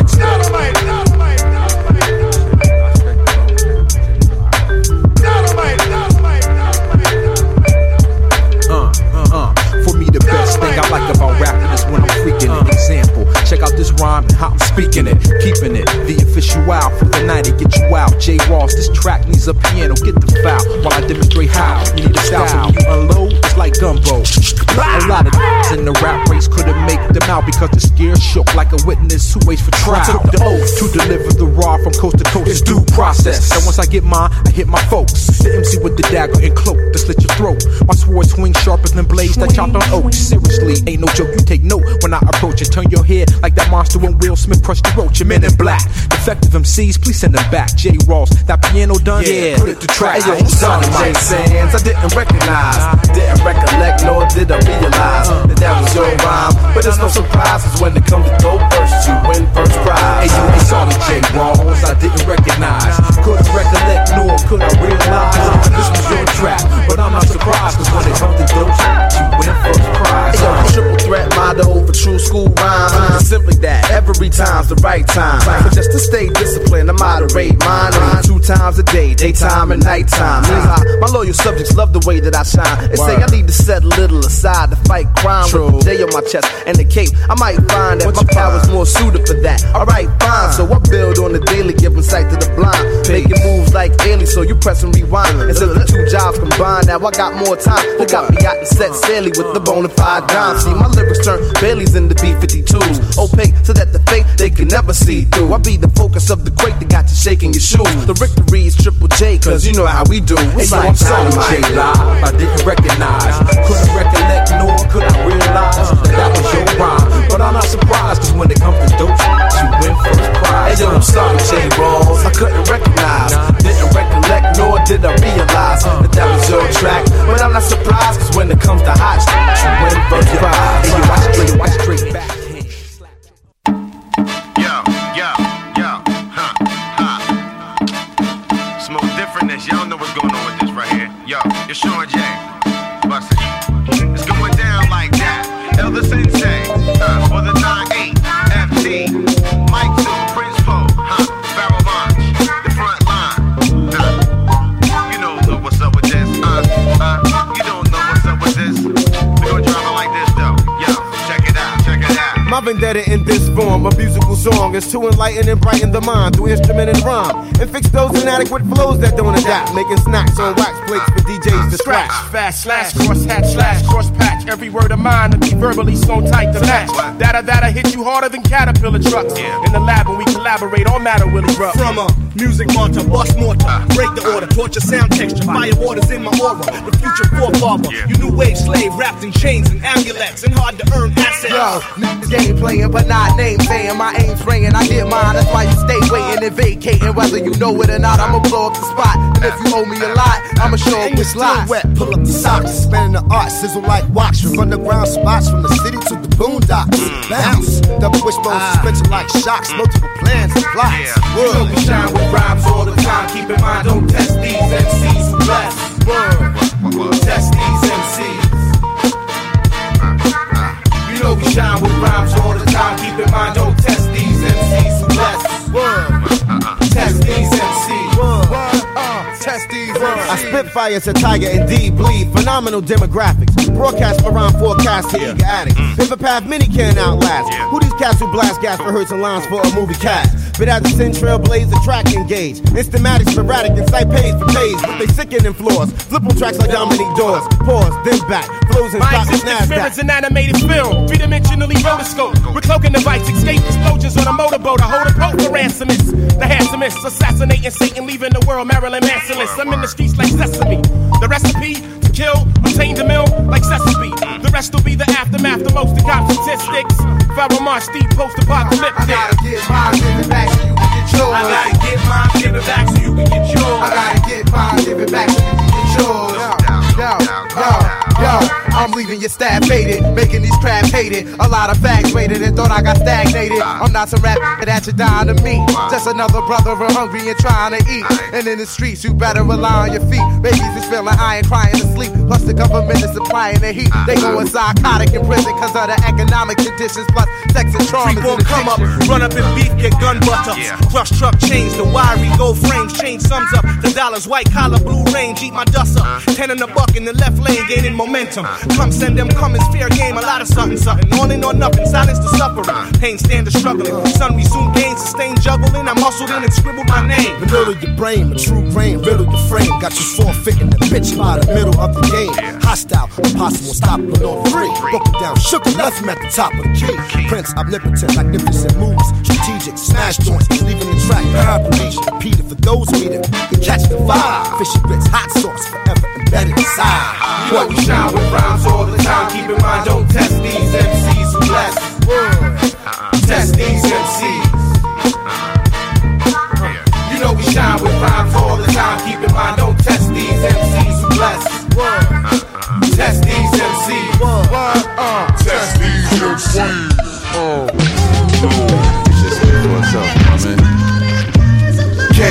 uh, uh. For me, the best thing I like about rapping is when I'm freaking it. Example, check out this rhyme and how I'm speaking it, keeping it. The official out for the night to get you out. J Rawls, this track needs a piano. Get the foul while I demonstrate how. You need a style, so when you unload, it's like gumbo. A lot of in the rap race couldn't make them out because the scared shook like a witness who waits for trial. I took the oath to deliver the raw from coast to coast. It's due process. And once I get mine, I hit my folks. The MC with the dagger and cloak to slit your throat. My sword swing sharper than blades that chopped on oak. Seriously, ain't no joke. You take note when I approach it. Turn your head like that monster when Will Smith crushed the roach. Your men in black. Defective MCs, please send them back. J. Rawls, that piano done? Yeah, put it to track. Hey, yo, son of J. Sands, I didn't recognize, didn't recollect, nor did I realize that that was your rhyme. But there's no surprises when it comes to go first, you win first prize. Hey, yo, saw the J. Rawls, I didn't recognize. Couldn't recollect, nor could I realize. This was your trap. but I'm not surprised, cause when it comes to those, you win first prize. Hey, yo, triple threat motto for true school rhyme. It's simply that every time's the right time. So just to stay disciplined, I moderate mine two times a day, daytime and nighttime. My loyal subjects love the way that I shine. They say I need to set a little aside to fight crime with a J on my chest and the cape. I might find that my power's more suited for that. Alright, fine. So I build on the daily, giving sight to the blind. Making moves like aliens, so you press and rewind. Instead of uh. the two jobs combined, now I got more time. They got me out and set Sally with the bona fide dime. See, my lyrics turn Baileys into B-52s. Opaque so that the fake they can never see through. I be the focus of the quake that got you shaking your shoes. The victory is Triple J, cause you know how we do. It's Hey, yo, like I'm sorry, J dynamite. Live. I didn't recognize. Couldn't recollect, nor could I realize that that was your rhyme. But I'm not surprised, cause when it comes to dope, you win first prize. Hey, yo, I'm sorry, J. Rawls. I couldn't recognize. Didn't recollect, nor did I realize uh. that that was your track. But I'm not surprised, cause when it comes to hot shit, you win first prize. Hey, yo, watch straight, watch straight back. Yo, yo, yo, huh, huh. Smoke differentness. Y'all know what's going on with this right here. Yo, it's Sean J. Bust Elder Sensei, uh, for the 9-8, My vendetta in this form, a musical song, is to enlighten and brighten the mind through instrument and rhyme, and fix those inadequate flows that don't adapt, making snacks on wax plates for DJs to Scratch, fast, slash, cross hatch, slash, cross patch. Every word of mine to be verbally sewn tight to match. Data, data hit you harder than caterpillar trucks. In the lab when we collaborate, all matter really rough. From a music monster, bust mortar, break the order, torture sound texture, fire waters in my aura. The future forefather, you new wave slave wrapped in chains and amulets and hard to earn assets. Yo, niggas game playing, but not name saying. My aim's spraying, I get mine. That's why you stay waiting and vacating. Whether you know it or not, I'ma blow up the spot. And if you owe me a lot, I'ma show up with slides. wet, pull up the socks, spinning the art, sizzle like wax from underground spots, from the city to the boondocks. Bounce, double wishbone ah. suspension like shocks, multiple plans and plots. You know shine with rhymes all the time. Keep in mind, don't test these MCs who bless. Word. Test these MCs. You know we shine with rhymes all the time. Keep in mind, don't test these MCs who bless. Word. Test these MCs. Uh, test these I spit fire to Tiger indeed bleed. Phenomenal demographics. Broadcast around forecast to eager addicts. Pivot path many can outlast. Who these cats who blast gas for hurts and lines for a movie cast? But as a sin trailblaze, the track engage. Instamatic, sporadic, and site pays for pays. But they sickening floors. Flip on tracks like Dominique Dawes. Pause, then back. Flows and My existence mirrors an animated film, three dimensionally rotoscope. With cloaking device, escape explosions on a motorboat. I hold a poke for ransomists. The handsomest, assassinating Satan, leaving the world Marilyn Mansonless. I'm in the streets like Sesame. The recipe kill, obtain the mill like Sesame. The rest will be the aftermath, the most of cop statistics. March, Steve post apocalyptic. I gotta get mine, give it back so you can get yours. I gotta get mine, give it back so you can get yours. I gotta get mine, give it back so you can get yours. Yo, yo, yo, I'm leaving your staff faded, making these crabs hated. A lot of facts waited and thought I got stagnated. I'm not some rap that you dying to meet. Just another brother real hungry and trying to eat. And in the streets, you better rely on your feet. Babies is feeling iron, crying to sleep. Plus the government is supplying the heat. They going psychotic in prison because of the economic conditions. Plus sex and trauma. Freak won't come up, run up in beef, get gun butter. Crush truck chains, the wiry gold frames, change sums up. The dollars, white collar, blue range, eat my dust up. Uh-huh. Ten in the buck in the left lane, gaining momentum. Come send them comings, fair game, a lot of something, something. All in or nothing, silence the suffering. Pain stand the struggling. We soon gain, sustain, juggling. I muscled in and scribbled my name. Of your brain, a true grain, riddle your frame. Got you forfeiting the bitch by the middle of the game. Hostile, impossible, stoppable on free. Broke it down, shook it, left him at the top of the key. Prince, omnipotent, magnificent moves. Strategic, smash joints, leaving the track. Combination, repeated for those reading. You catch the vibe. Fishy grits, hot sauce, forever embedded inside. Uh-uh. You know we shine with rhymes all the time. Keep in mind, don't test these MCs who bless. Uh-uh. Test these MCs. You know we shine with rhymes all the time. Keep in mind, don't test these MCs who oh. bless. Test these MCs. Test these MCs.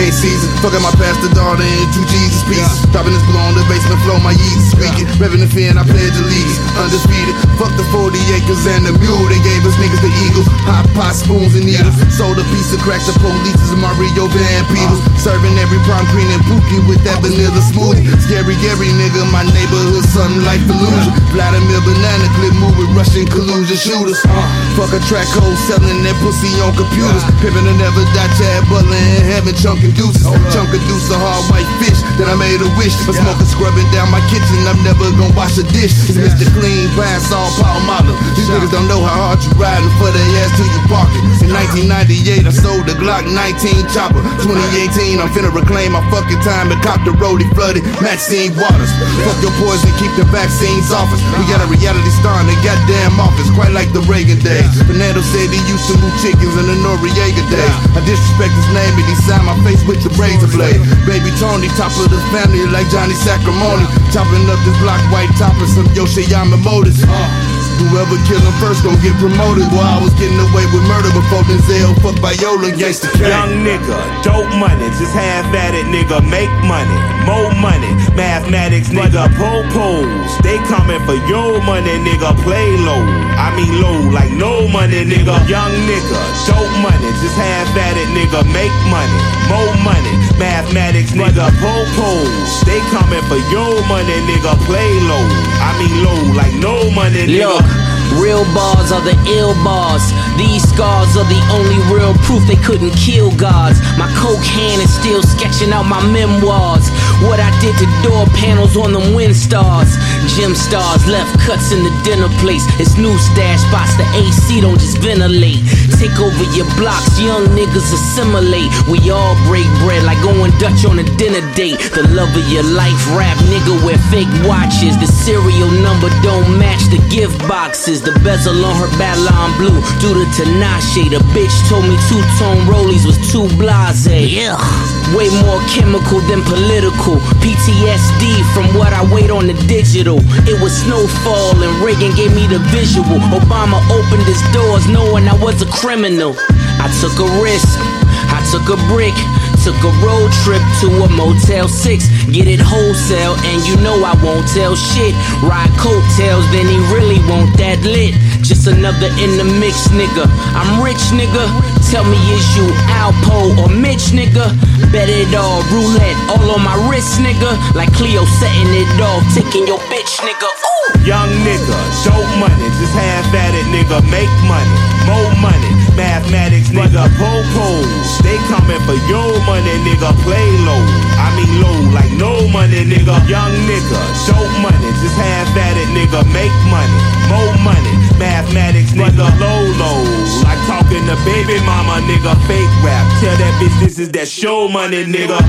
K season, fucking my pastor daughter and two Jesus pieces. Dropping this blow on the basement floor, my Yeezy squeaking. Revving the fin, I pledge allegiance. Undisputed. Fuck the 40 acres and the mule. They gave us niggas the eagles. Hot pot, spoons, and needles. Sold a piece of crack to police and Mario Van Peebles. Serving every prom green and Pookie with that vanilla smoothie. Scary Gary nigga, my neighborhood, something like illusion. Vladimir Banana Clip move with Russian collusion shooters. Uh. Fuck a track hole selling that pussy on computers. Pimpin' to never die, Chad Butler in heaven, chunkin' deuces. Chunk of deuce a hard white fish. Then I made a wish for smoking scrubbing down my kitchen. I'm never gonna wash a dish. It's Mr. Clean, pass all Palmolive. These niggas don't know how hard you riding for their ass till you park it. In 1998, I sold the Glock 19 chopper. 2018, I'm finna reclaim my fucking time and cop the roadie flooded Maxine Waters. Fuck your poison, keep the vaccines off us. We got a reality star in the goddamn office, quite like the Reagan days. Fernando said he used to move chickens in the Noriega days. I disrespect his name and he signed my face with the razor blade. Baby Tony, top of the family like Johnny Sacrimoni. Chopping up this block white top and some Yoshiyama motors. Uh. Whoever kill him first gon' get promoted. Boy, I was getting away with murder before Denzel fucked Viola and Gangsta K. Young nigga, dope money, just half at it, nigga, make money, more money, mathematics, nigga, pose. They coming for your money, nigga, play low. I mean low, like no money, nigga. Young nigga, dope money, just half at it, nigga, make money, more money, mathematics, nigga, pose. They coming for your money, nigga, play low. I mean low, like no money, nigga. Look, real bars are the ill bars. These scars are the only real proof they couldn't kill gods. My coke hand is still sketching out my memoirs. What I did to door panels on them wind stars. Gym stars left cuts in the dinner place. It's new stash spots, the AC don't just ventilate. Take over your blocks, young niggas assimilate. We all break bread like going Dutch on a dinner date. The love of your life, rap nigga wear fake watches. The serial number don't match the gift boxes. The bezel on her Babylon blue due to Tinashe. The bitch told me two tone rollies was too blase. Yeah. Way more chemical than political. PTSD from what I wait on the digital. It was snowfall and Reagan gave me the visual. Obama opened his doors knowing I was a criminal. I took a risk. I took a brick. Took a road trip to a Motel 6. Get it wholesale, and you know I won't tell shit. Ride coattails, then he really won't that lit. Just another in the mix, nigga. I'm rich, nigga. Tell me, is you Alpo or Mitch, nigga? Bet it all, roulette, all on my wrist, nigga. Like Cleo setting it off, taking your bitch, nigga. Ooh. Young nigga, show money, just half at it, nigga, make money, more money, mathematics, nigga, pose. They coming for your money, nigga, play low. I mean low, like no money, nigga. Young nigga, show money, just half at it, nigga, make money, more money, mathematics, nigga, low low. Like talking to baby mama, nigga, fake rap. Tell that bitch this is that show money, nigga.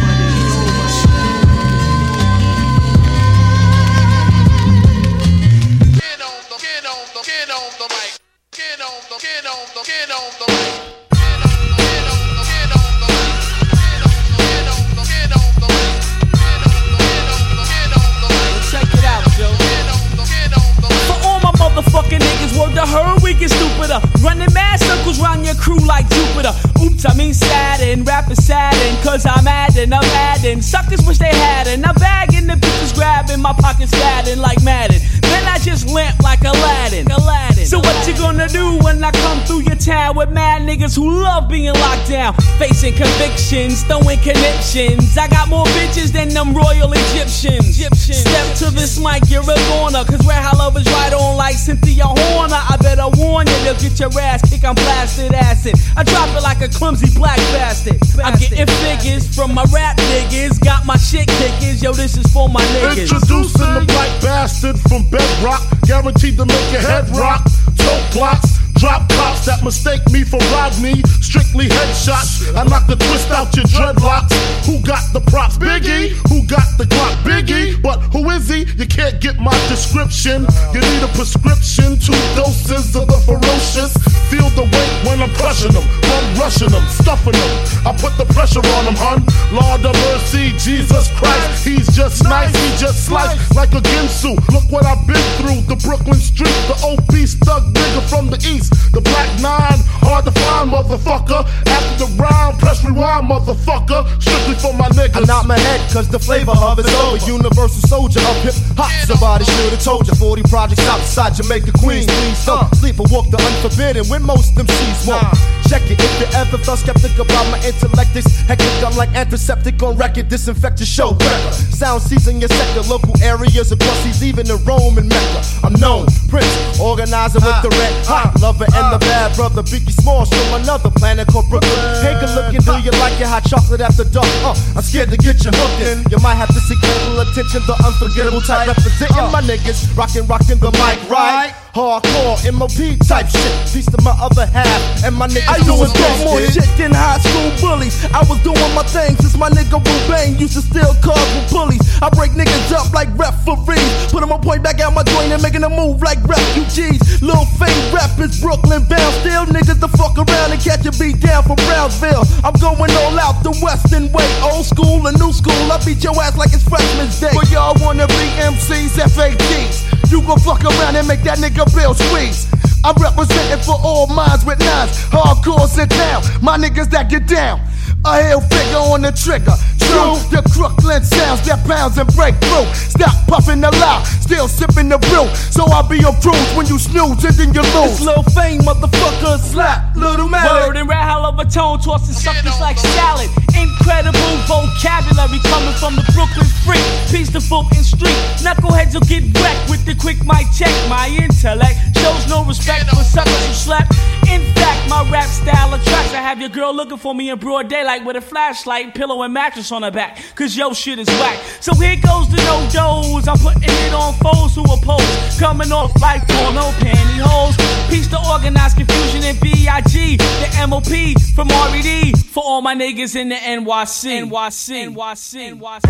Like Jupiter. Oops, I mean sadden, rap is sadden, cause I'm adding, I'm adding. Suckers wish they had it. I'm bagging the bitches grabbing, my pockets fatting like Madden. Then I just lamp like Aladdin. Aladdin. So what you gonna do when I come through your town with mad niggas who love being locked down? Facing convictions, throwing connections. I got more bitches than them royal Egyptians. Step to this mic, you're a goner. Cause where I love is right on like Cynthia Horner. I better warn you, they'll get your ass kicked on blasted acid. I drop it like a clumsy black bastard. I'm getting figures from my rap niggas. Got my shit kickers. Yo, this is for my niggas. Introducing the black bastard from Bedrock, guaranteed to make your head rock. Tote blocks, drop cops that mistake me for Rodney. Strictly headshots, I knock the twist out your dreadlocks. Who got the props? Biggie. Who got the Glock? Biggie. But who is he? You can't get my description. You need a prescription, two doses of the ferocious. Feel the weight when I'm crushing them, run rushing them, stuffing them. I put the pressure on them, hun. Lord of mercy, Jesus Christ, he's just nice, he just slice like a Ginsu. Look what I've been through. The Brooklyn street, the OP stuck nigga from the east. The black nine, hard to find, motherfucker. After the round, press rewind, motherfucker. Strictly for my niggas. I nod my head cause the flavor of it's over. Universal soldier of hip hop. Somebody should've told you. 40 projects outside Jamaica, Queens. Please don't uh. sleep or walk the unforbidden when most them seas won't. Uh. Check it if you ever felt skeptic about my intellect. It's hectic. I'm like antiseptic on record. Disinfect your show. Sound season your sector. Local areas across seas, even in Rome and Mecca. I'm known. Prince, organizer with uh. the red hot lover and the bad brother. Biggie Smalls from another planet called Brooklyn. Hey, good looking, do you like your hot chocolate after dark? Uh, I'm scared to get you hooked in. You might have to seek little attention. The unforgettable type representing my niggas. Rockin', rockin' the mic, right? Hardcore MOP type shit. Peace to my other half and my niggas. I doing used to talk more shit than high school bullies. I was doing my thing since my nigga Wu Bang used to steal cars with bullies. I break niggas up like referees. Put them on point back out my joint and making a move like refugees. Lil Fame rappers, Brooklyn bound. Still niggas to fuck around and catch a beat down from Brownsville. I'm going all out the Western way. Old school and new school. I beat your ass like it's freshman's day. But y'all wanna be MCs, FATs. You gon' fuck around and make that nigga bill squeeze. I'm representing for all minds with nines. Hardcores in town. My niggas that get down. A hell figure on the trigger. True, the Crooklyn sounds that pounds and break through. Stop puffing the loud, still sipping the brew. So I'll be on cruise when you snooze and then you lose. It's Lil Fame, motherfucker, slap, little man. Word and rat hell of a tone, tossing suckers like salad. Incredible vocabulary coming from the Brooklyn freak. Piece to Fulton Street. Knuckleheads will get wrecked with the quick mic check. My intellect shows no respect for suckers who slept. In fact, my rap style attracts. I have your girl looking for me in broad daylight with a flashlight, pillow, and mattress on her back. Cause yo shit is whack. So here goes the no dos. I'm putting it on foes who oppose. Coming off like porno pantyhose. Piece to organized confusion in B.I.G. The MOP from RED. For all my niggas in the NYC. NYC. NYC. NYC.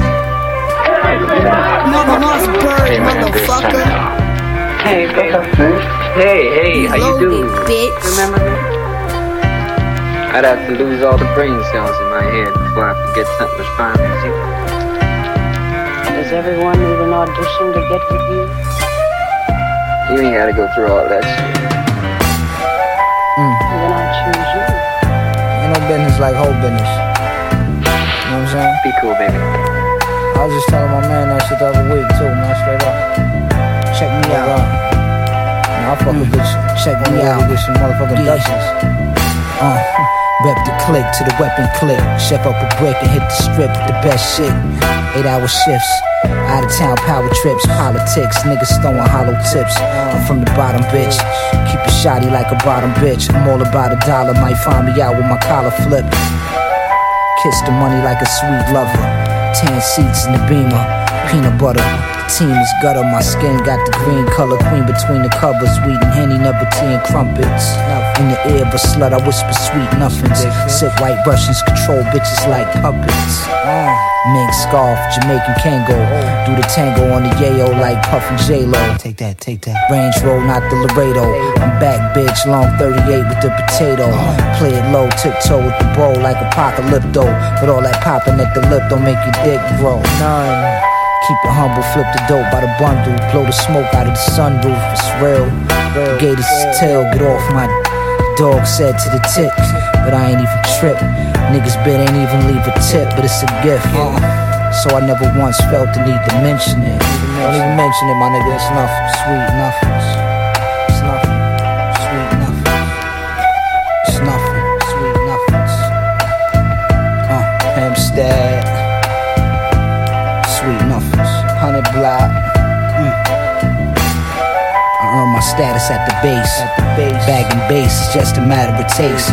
Mama Mossberg, motherfucker. Hey, hey, hey, hey, how you doing? bitch. Remember me? I'd have to lose all the brain cells in my head before I forget something as fine as you. Does everyone need an audition to get with you? You ain't gotta go through all that shit. Then I choose you. Ain't no business like whole business. You know what I'm saying? Be cool, baby. I was just telling my man that shit the other week too, man. Straight up. Check me out. Nah, I fuck a bitch. Check me out. Get some motherfucking Dutchess. Uh, rep the click to the weapon click. Chef up a brick and hit the strip with the best shit. Eight hour shifts. Out of town power trips, politics, niggas throwing hollow tips. I'm from the bottom, bitch. Keep it shoddy like a bottom bitch. I'm all about a dollar, might find me out with my collar flipped. Kiss the money like a sweet lover. Tan seats in the beamer, peanut butter. Team is gutter, my skin got the green color. Queen between the covers, weed and henny, never tea and crumpets. In the ear of a slut, I whisper sweet nothings. Sip white Russians, control bitches like puppets. Ah. Mink scarf, Jamaican Kango. Do the tango on the yayo like Puff and J-Lo. Take that, take that. Range roll, not the Laredo. I'm back, bitch, long 38 with the potato. Play it low, tiptoe with the bowl like apocalypto. But all that popping at the lip don't make your dick grow. None. Keep it humble, flip the dope by the bundle. Blow the smoke out of the sunroof, it's real. Gators tail, get off my dog said to the tick, but I ain't even trip. Niggas bid ain't even leave a tip, but it's a gift. So I never once felt the need to mention it. Don't even mention it, my nigga. It's nothing. Sweet nothing. It's nothing. Sweet nothing. It's nothing. Sweet nothings. Uh, Hempstead. Status at the base. Bagging base is just a matter of taste.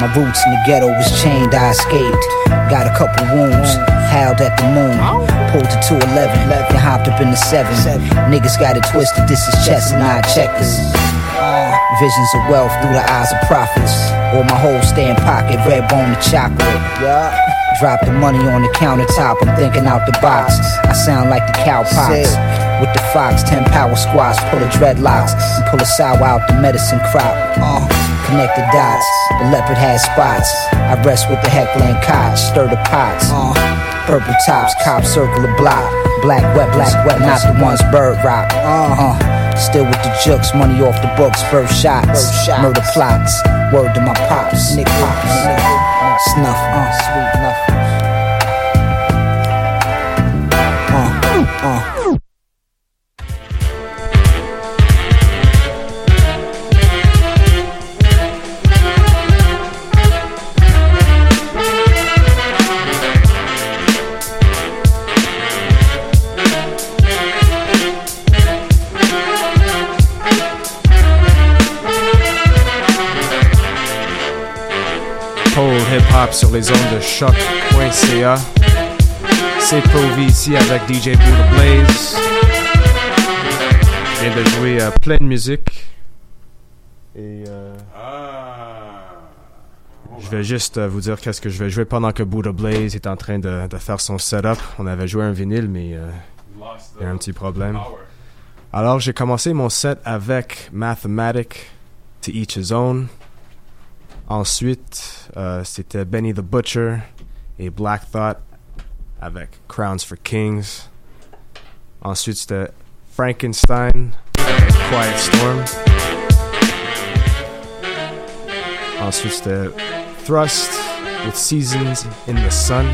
My roots in the ghetto was chained, I escaped. Got a couple wounds, howled at the moon. Pulled the 211, and hopped up in the 7. Niggas got it twisted, this is chess and I checkers. Visions of wealth through the eyes of prophets. Or my whole stand pocket, red bone and chocolate. Drop the money on the countertop, I'm thinking out the box. I sound like the cowpox. With the fox, 10 power squats, pull the dreadlocks, and pull a sow out the medicine crop. Uh, connect the dots, the leopard has spots. I rest with the heckler and koch, stir the pots. Uh, Purple tops, cops circle the block. Black weapons, black weapons, not the ones bird rock. Uh huh. Still with the jokes, money off the books, first shots, murder plots. Word to my pops, Nick pops, snuff, uh, sweet nothing. Sur les ondes de choc.ca. C'est Provi ici avec DJ Buddha Blaze. Je viens de jouer euh, plein de musique. Et euh, je vais juste euh, vous dire qu'est-ce que je vais jouer pendant que Buddha Blaze est en train de, de faire son setup. On avait joué un vinyle, mais euh, il y a un petit problème. Alors j'ai commencé mon set avec Mathematic, To Each His Own. Ensuite, euh, c'était Benny the Butcher et Black Thought avec Crowns for Kings. Ensuite, c'était Frankenstein Quiet Storm. Ensuite, c'était Thrust with Seasons in the Sun.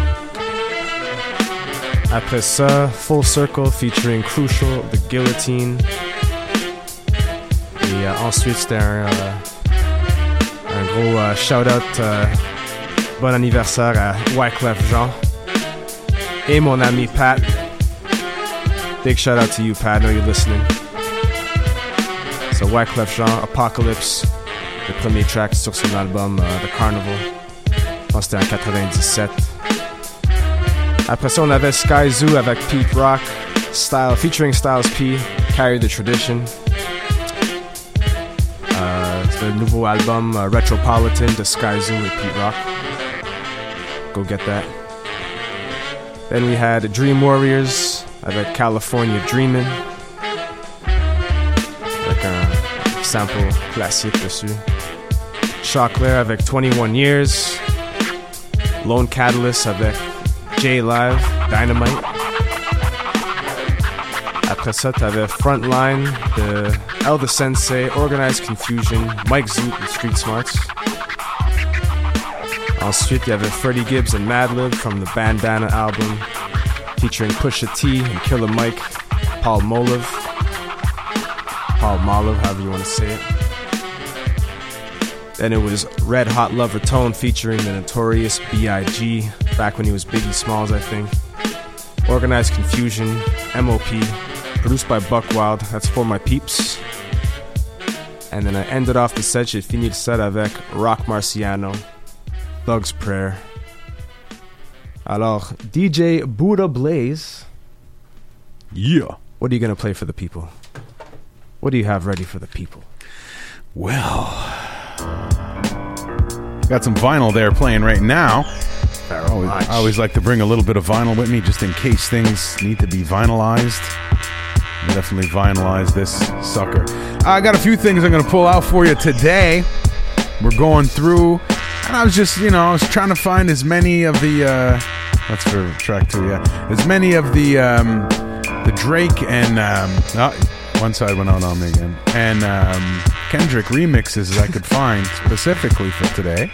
Après ça, Full Circle featuring Crucial, The Guillotine. Et euh, ensuite, c'était un, euh, gros euh, shout-out, euh, bon anniversaire à Wyclef Jean et mon ami Pat. Big shout out to you, Pat. I know you're listening. So Wyclef Jean, Apocalypse, le premier track sur son album euh, The Carnival. Je pense que en 97. Après ça, on avait Skyzoo avec Pete Rock, Style, featuring Styles P, Carry the Tradition. C'est le nouveau album euh, Retropolitan de Pete Rock. Go get that. Then we had Dream Warriors avec California Dreamin'. Avec un sample classique dessus. Choclair avec 21 Years. Lone Catalyst avec J Live, Dynamite. Après ça, t'avais Frontline de Elder Sensei, Organized Confusion, Mike Zoot et Street Smarts. Ensuite, il y avait Freddie Gibbs and Madlib from the Bandana album, featuring Pusha T and Killer Mike, Palmolive. Paul Moliv, however you want to say it. Then it was Red Hot Lover Tone featuring the notorious B.I.G. back when he was Biggie Smalls, I think. Organized Confusion, MOP, produced by Buck Wild. That's for my peeps. And then I ended off the set, j'ai fini le set avec Roc Marciano, Thug's Prayer. Alors, DJ Buddha Blaze. Yeah. What are you going to play for the people? What do you have ready for the people? Well, got some vinyl there playing right now. Always, I always like to bring a little bit of vinyl with me just in case things need to be vinylized. Definitely vinylized this sucker. I got a few things I'm going to pull out for you today. We're going through, and I was just, you know, I was trying to find as many of the. Uh, that's for track two, yeah. As many of the um, the Drake and um, oh, one side went out on me again, and um, Kendrick remixes as I could find specifically for today.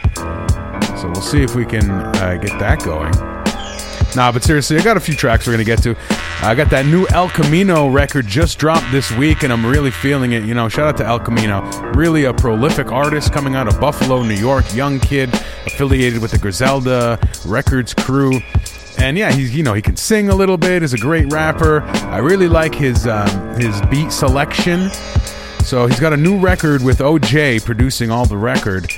So we'll see if we can uh, get that going. Nah, but seriously, I got a few tracks we're gonna get to. I got that new El Camino record just dropped this week, and I'm really feeling it. You know, shout out to El Camino, really a prolific artist coming out of Buffalo, New York, young kid affiliated with the Griselda Records crew. And yeah, he's you know he can sing a little bit. Is a great rapper. I really like his um, his beat selection. So he's got a new record with OJ producing all the record,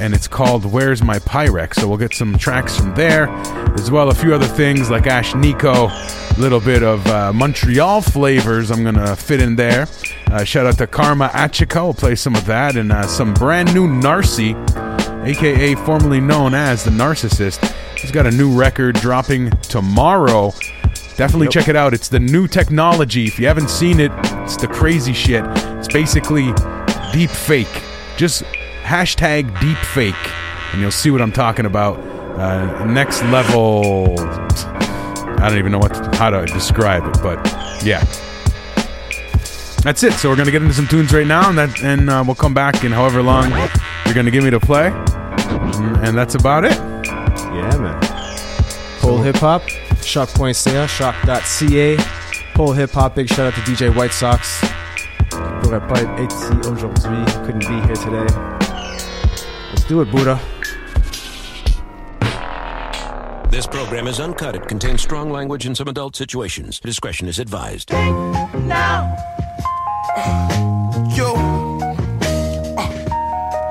and it's called "Where's My Pyrex." So we'll get some tracks from there, as well a few other things like Ash Nico, a little bit of uh, Montreal flavors. I'm gonna fit in there. Uh, shout out to Karma Atchykah. We'll play some of that, and uh, some brand new Narcy, aka formerly known as the Narcicyst. He's got a new record dropping tomorrow. Definitely check it out. It's the new technology. If you haven't seen it, it's the crazy shit. It's basically deep fake. Just hashtag deepfake, and you'll see what I'm talking about. Uh, next level I don't even know what to, how to describe it, but yeah. That's it. So we're gonna get into some tunes right now, and that and uh, we'll come back in however long you're gonna give me to play, Mm, and that's about it. Yeah, man. Pole Hip Hop, Shock.ca, Shock.ca. Pole Hip Hop, big shout out to DJ White Sox. Pourrait pas être ici aujourd'hui, couldn't be here today. Let's do it, Buddha. This program is uncut. It contains strong language and some adult situations. Discretion is advised. Now. Yo. Uh,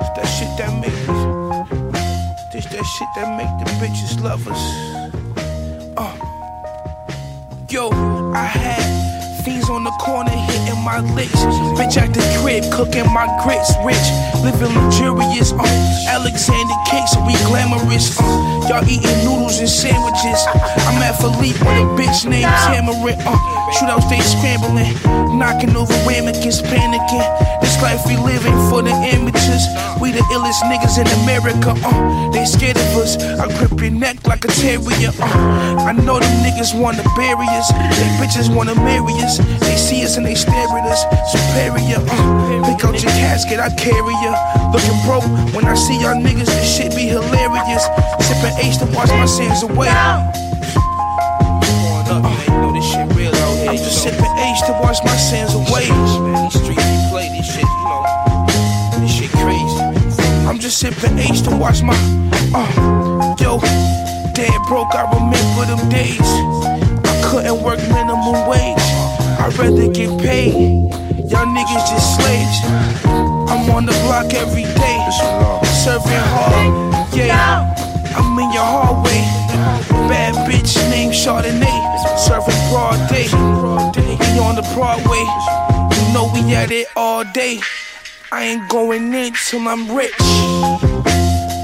it's that shit that make us. This that shit that make the bitches love us. Uh. Yo, I had fiends on the corner my licks. Bitch at the crib cooking my grits. Rich, living luxurious. Uh, Alexander cakes, we glamorous. Uh, y'all eating noodles and sandwiches. I'm at Philippe with a bitch named Tamarin. Uh, shootouts they scrambling, knocking over ramekins, panicking. This life we living for the amateurs. We the illest niggas in America. Uh, they scared of us. I grip your neck like a terrier. Uh, I know them niggas wanna bury us. They bitches wanna marry us. They see us and they stare at us. Superior. Uh, pick out your casket, I carry ya. Looking broke when I see y'all niggas. This shit be hilarious. Sipping H to wash my sins away. I'm just sipping H to wash my sins away. I'm just sipping H to wash my. Uh, yo, dead broke, I remember them days. I couldn't work minimum wage. I'd rather get paid. Y'all niggas just slaves. I'm on the block every day. Serving hard. Yeah. I'm in your hallway. Bad bitch named Chardonnay. Serving broad day. We on the Broadway. You know we at it all day. I ain't going in till I'm rich.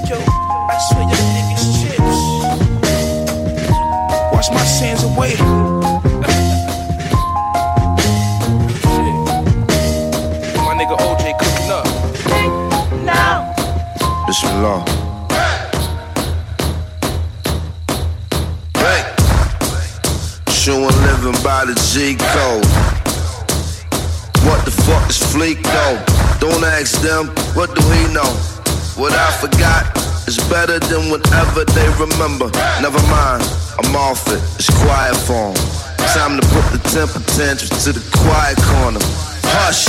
Yo, I swear y'all niggas chips. Wash my sins away. My nigga OJ cooking up. Now. Bismillah. Hey. Chewing living by the G code. What the fuck is fleek though? Don't ask them, what do he know? What I forgot is better than whatever they remember. Never mind, I'm off it, it's quiet form. Time to put the temper tantrums to the quiet corner. Hush,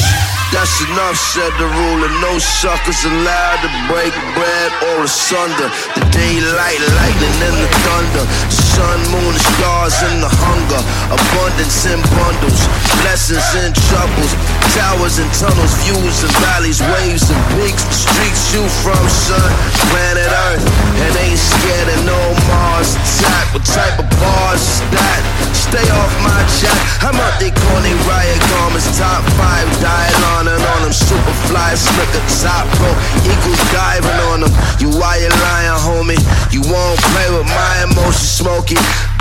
that's enough, said the ruler. No suckers allowed to break bread or asunder. The daylight, lightning, and the thunder. The sun, moon, the stars, and the hunger. Abundance in bundles, blessings and troubles. Towers and tunnels, views and valleys, waves and peaks. Streets you from sun, planet Earth. And ain't scared of no Mars attack. What type of bars is that? Stay off my jack. I'm out they corny riot garments, top five, dial on and on them. Super fly, slicker, top pro, eagles diving on them. You why you lying, homie? You won't play with my emotions, smoky.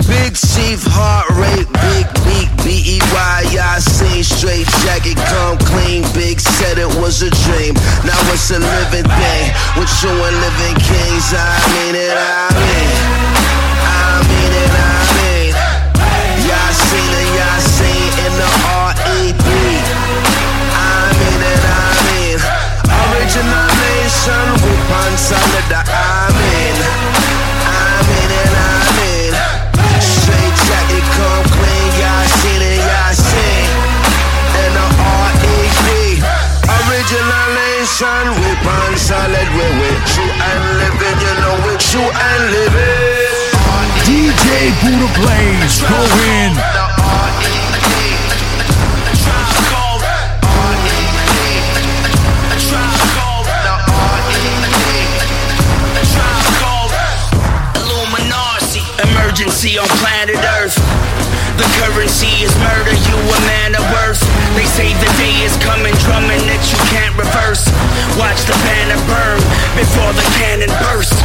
Big chief, heart rate, big beat, B E Y. I seen straight jacket, come clean. Big said it was a dream. Now it's a living thing. With you and living kings, I mean it, I mean. I mean it, I mean. Yasin and Yasin in the Original nation, with solid, I mean. I mean it, I mean. Straight jacket, come clean, Yasin and Yasin. In the R.E.B. Original nation, with solid, we with true and living, you know we're true and living. DJ Buddha Blaze, go in. Emergency on planet Earth. The currency is murder, you a man of worth. They say the day is coming, drumming that you can't reverse. Watch the banner burn before the cannon burst.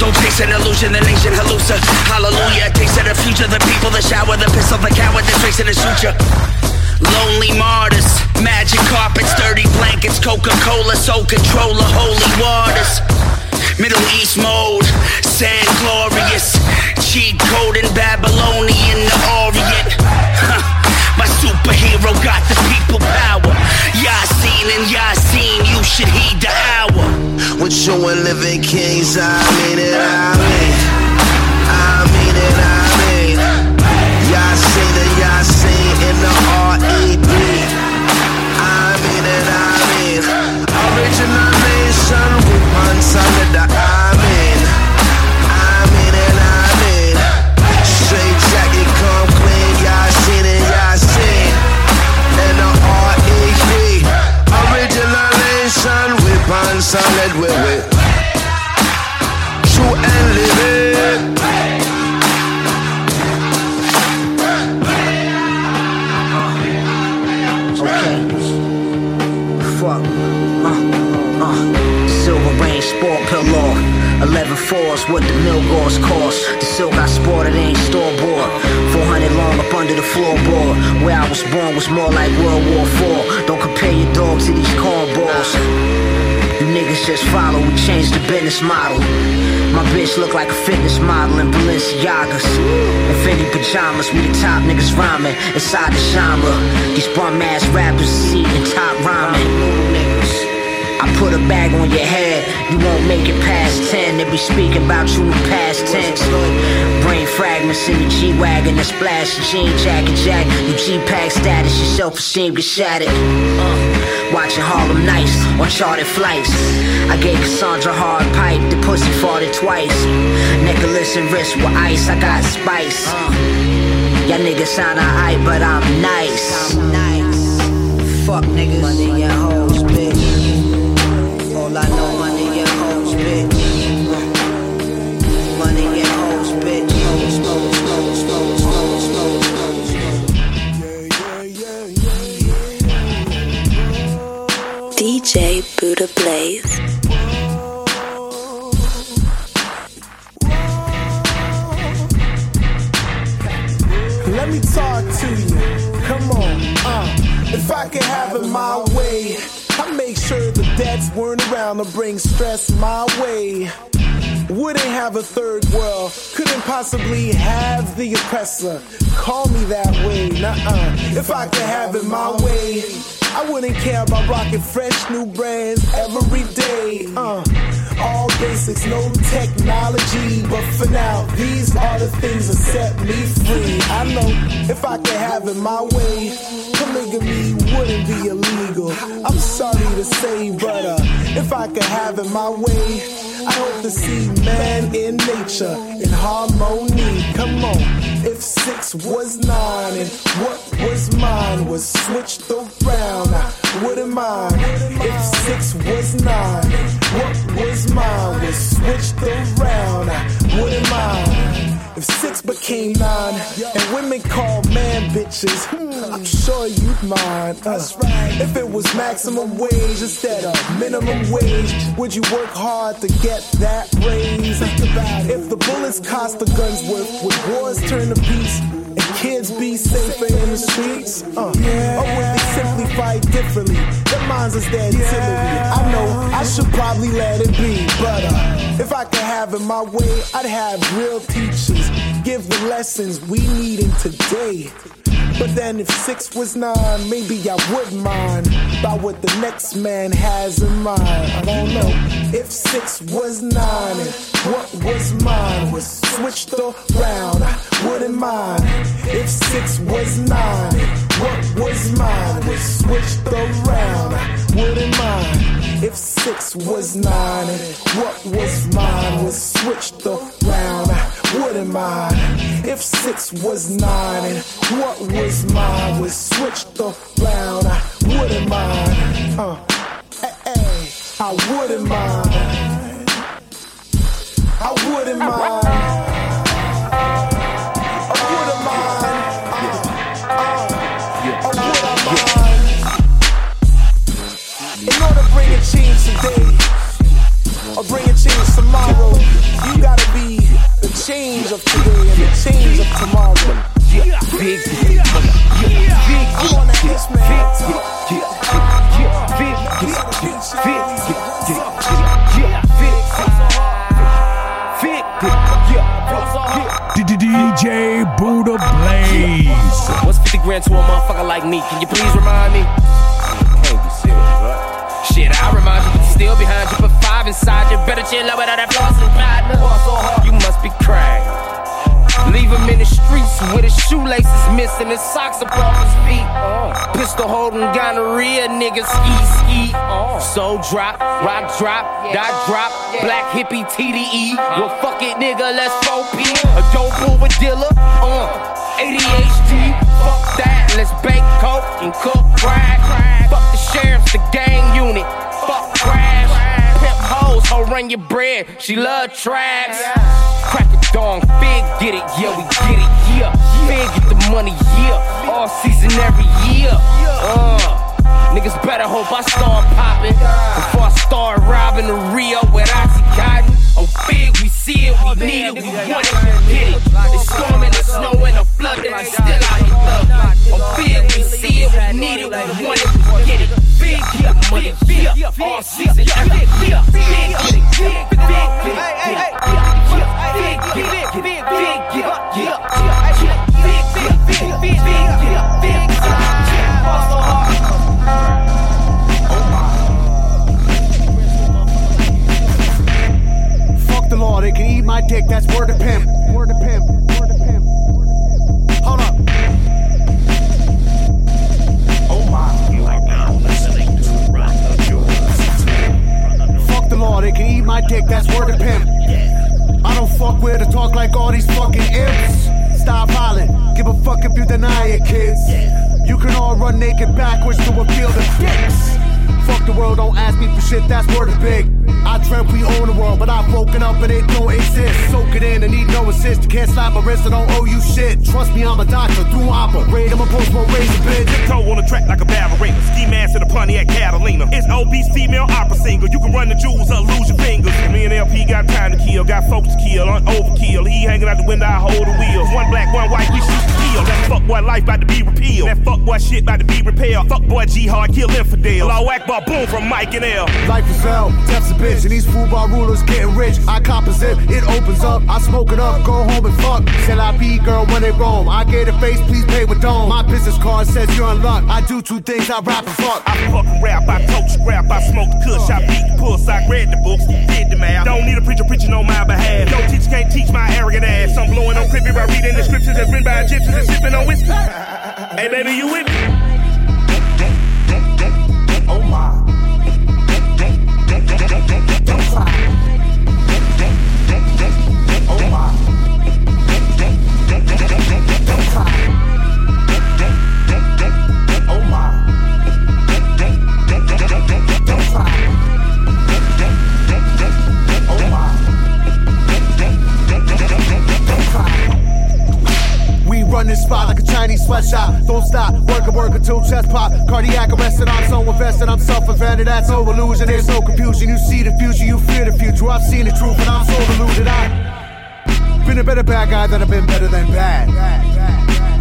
Don't chase an illusion, the nation hallucina. Hallelujah, taste of the future, the people, the shower, the pistol, the coward, the trace in the suture. Lonely martyrs, magic carpets, dirty blankets, Coca Cola, soul controller, holy waters. Middle East mode, and glorious. Cheat code in Babylonian, the Orient. My superhero got the people power. Yasin and Yasin, you should heed the hour. With you and living kings, I mean it, I mean. I mean it, and Yasin in the R.E.P. I mean it, I mean. Original nation one solid, I 11 fours, what the mill gauze cost. The silk I sported ain't store bought. 400 long up under the floorboard. Where I was born was more like World War IV. Don't compare your dog to these cornballs. You niggas just follow, we changed the business model. My bitch look like a fitness model in Balenciagas. And Fendi pajamas, we the top niggas rhyming inside the genre. These bum ass rappers is eating top rhyming. I put a bag on your head, you won't make it past 10. They be speaking about you in past tense. Brain fragments in the G Wagon, the splash, jean jacket, jack. You G Pack status, your self esteem get shattered. Uh, watching Harlem Nights on charted flights. I gave Cassandra hard pipe, the pussy farted twice. Necklace and wrist with ice, I got spice. Y'all niggas sound alright, but I'm nice. Fuck niggas. Money and hoes, Buddha Blaze. Let me talk to you. Come on, uh. If I could have it my way, I make sure the debts weren't around to bring stress my way. Wouldn't have a third world, couldn't possibly have the oppressor. Call me that way, nuh-uh. If I could have it my way, I wouldn't care about rocking fresh new brands every day. Uh, all basics, no technology, but for now, these are the things that set me free. I know if I could have it my way, polygamy wouldn't be illegal. I'm sorry to say, but uh, if I could have it my way, I hope to see man in nature in harmony. Come on, if six was nine and what was mine was switched around, I wouldn't mind. If six was nine, what was mine was switched around, I wouldn't mind. If six became nine and women call man bitches, hmm, I'm sure you'd mind. Uh, if it was maximum wage instead of minimum wage, would you work hard to get that raise? If the bullets cost the guns worth, would wars turn to peace? Kids be safer in the streets? Uh, Or would they simply fight differently? Their minds is their artillery. I know I should probably let it be, but uh, if I could have it my way, I'd have real teachers give the lessons we need in today. But then if six was nine, maybe I wouldn't mind about what the next man has in mind. I don't know. If six was nine and what was mine was switched around, I wouldn't mind. If six was nine and what was mine was switched around, I wouldn't mind. If six was nine and what was mine was switched around, I wouldn't mind. If six was nine and what was mine was switched around, I wouldn't mind. Uh, hey, hey, I wouldn't mind. I wouldn't mind. I wouldn't mind. Uh, uh, I wouldn't mind. In order to bring a change today, or bring a change tomorrow, you gotta be the change of today and the change of tomorrow. DJ Buddha Blaze. What's 50 grand to a motherfucker like me? Can you please remind me? Can't be serious, right? Shit, I remind you, but you still behind you. Put five inside you. Better chill out without that flossing. You must be crying. Leave him in the streets with his shoelaces missing, his socks off his feet. Pistol holding gonorrhea, nigga ski ski. Soul drop, rock drop, dot drop, black hippie TDE. Well, fuck it, nigga, let's 4P. A dope over dealer, uh, ADHD. Fuck that, let's bake coke and cook crack. Fuck the sheriffs, the gang unit. Fuck crash. Run your bread. She love traps. Crack a dong, big get it, yeah, we get it, yeah. Big get the money, yeah. All season, every year. Uh. Niggas better hope I start popping before I start robbing the Rio with Oxycontin. Oh, big, we see it, we need it, we want it, we get it. It's storming, it's snowing, a flood, and I'm still out here thugging. Oh, big, we see it, we need it, we want it, we get it. Big, the money, yeah. All season, every year. Big, big, big, big, big, big, big, Fuck the law, they can eat my dick, that's word of pimp. Word of pimp. Word of pimp. Hold up. Oh my. You are now listening to Rock of Yours. Fuck the law, they can eat my dick, that's word of pimp. I don't fuck with or talk like all these fucking imps. Stop hollering, give a fuck if you deny it, kids. You can all run naked backwards to a field of dicks. Fuck the world, don't ask me for shit, that's word of big. I dreamt we own the world, but I've woken up and it don't exist. Soak it in and need no assist. Can't slap my wrist, I don't owe you shit. Trust me, I'm a doctor, do operate. I'm a post one razor bitch. Tiptoe on the track like a ballerina. Ski mask in a Pontiac Catalina. It's obese female opera singer. You can run the jewels or lose your fingers. Me and El-P got time to kill, got folks to kill, on overkill. He hanging out the window, I hold the wheels. One black, one white, we shoot to kill. That fuck boy life about to be repealed. That fuck boy shit about to be repaired. Fuck boy G hard, kill infidel. Law Akbar, boom from Mike and L. Life is hell, death's a bitch, and these football rulers getting rich. I cop a zip, it opens up, I smoke it up, go home and fuck. Till I be girl when they roam. I get a face, please pay with dome. My business card says you're in luck. I do two things, I rap and fuck. I fucking rap, I tote scrap, I smoke the kush, I beat the puss, I read the books, did the math. Don't need a preacher preaching on my behalf. No teacher can't teach my arrogant ass. I'm blowing on crippy by reading the scriptures that's written by Egyptians and sipping on whiskey. hey baby, you with me? Run this spot like a Chinese sweatshop. Don't stop, work and work until chest pop. Cardiac arrested, I'm so invested, I'm self-invented. That's no illusion, there's no confusion. You see the future, you fear the future. I've seen the truth, and I'm so deluded. I've been a better bad guy than I've been better than bad.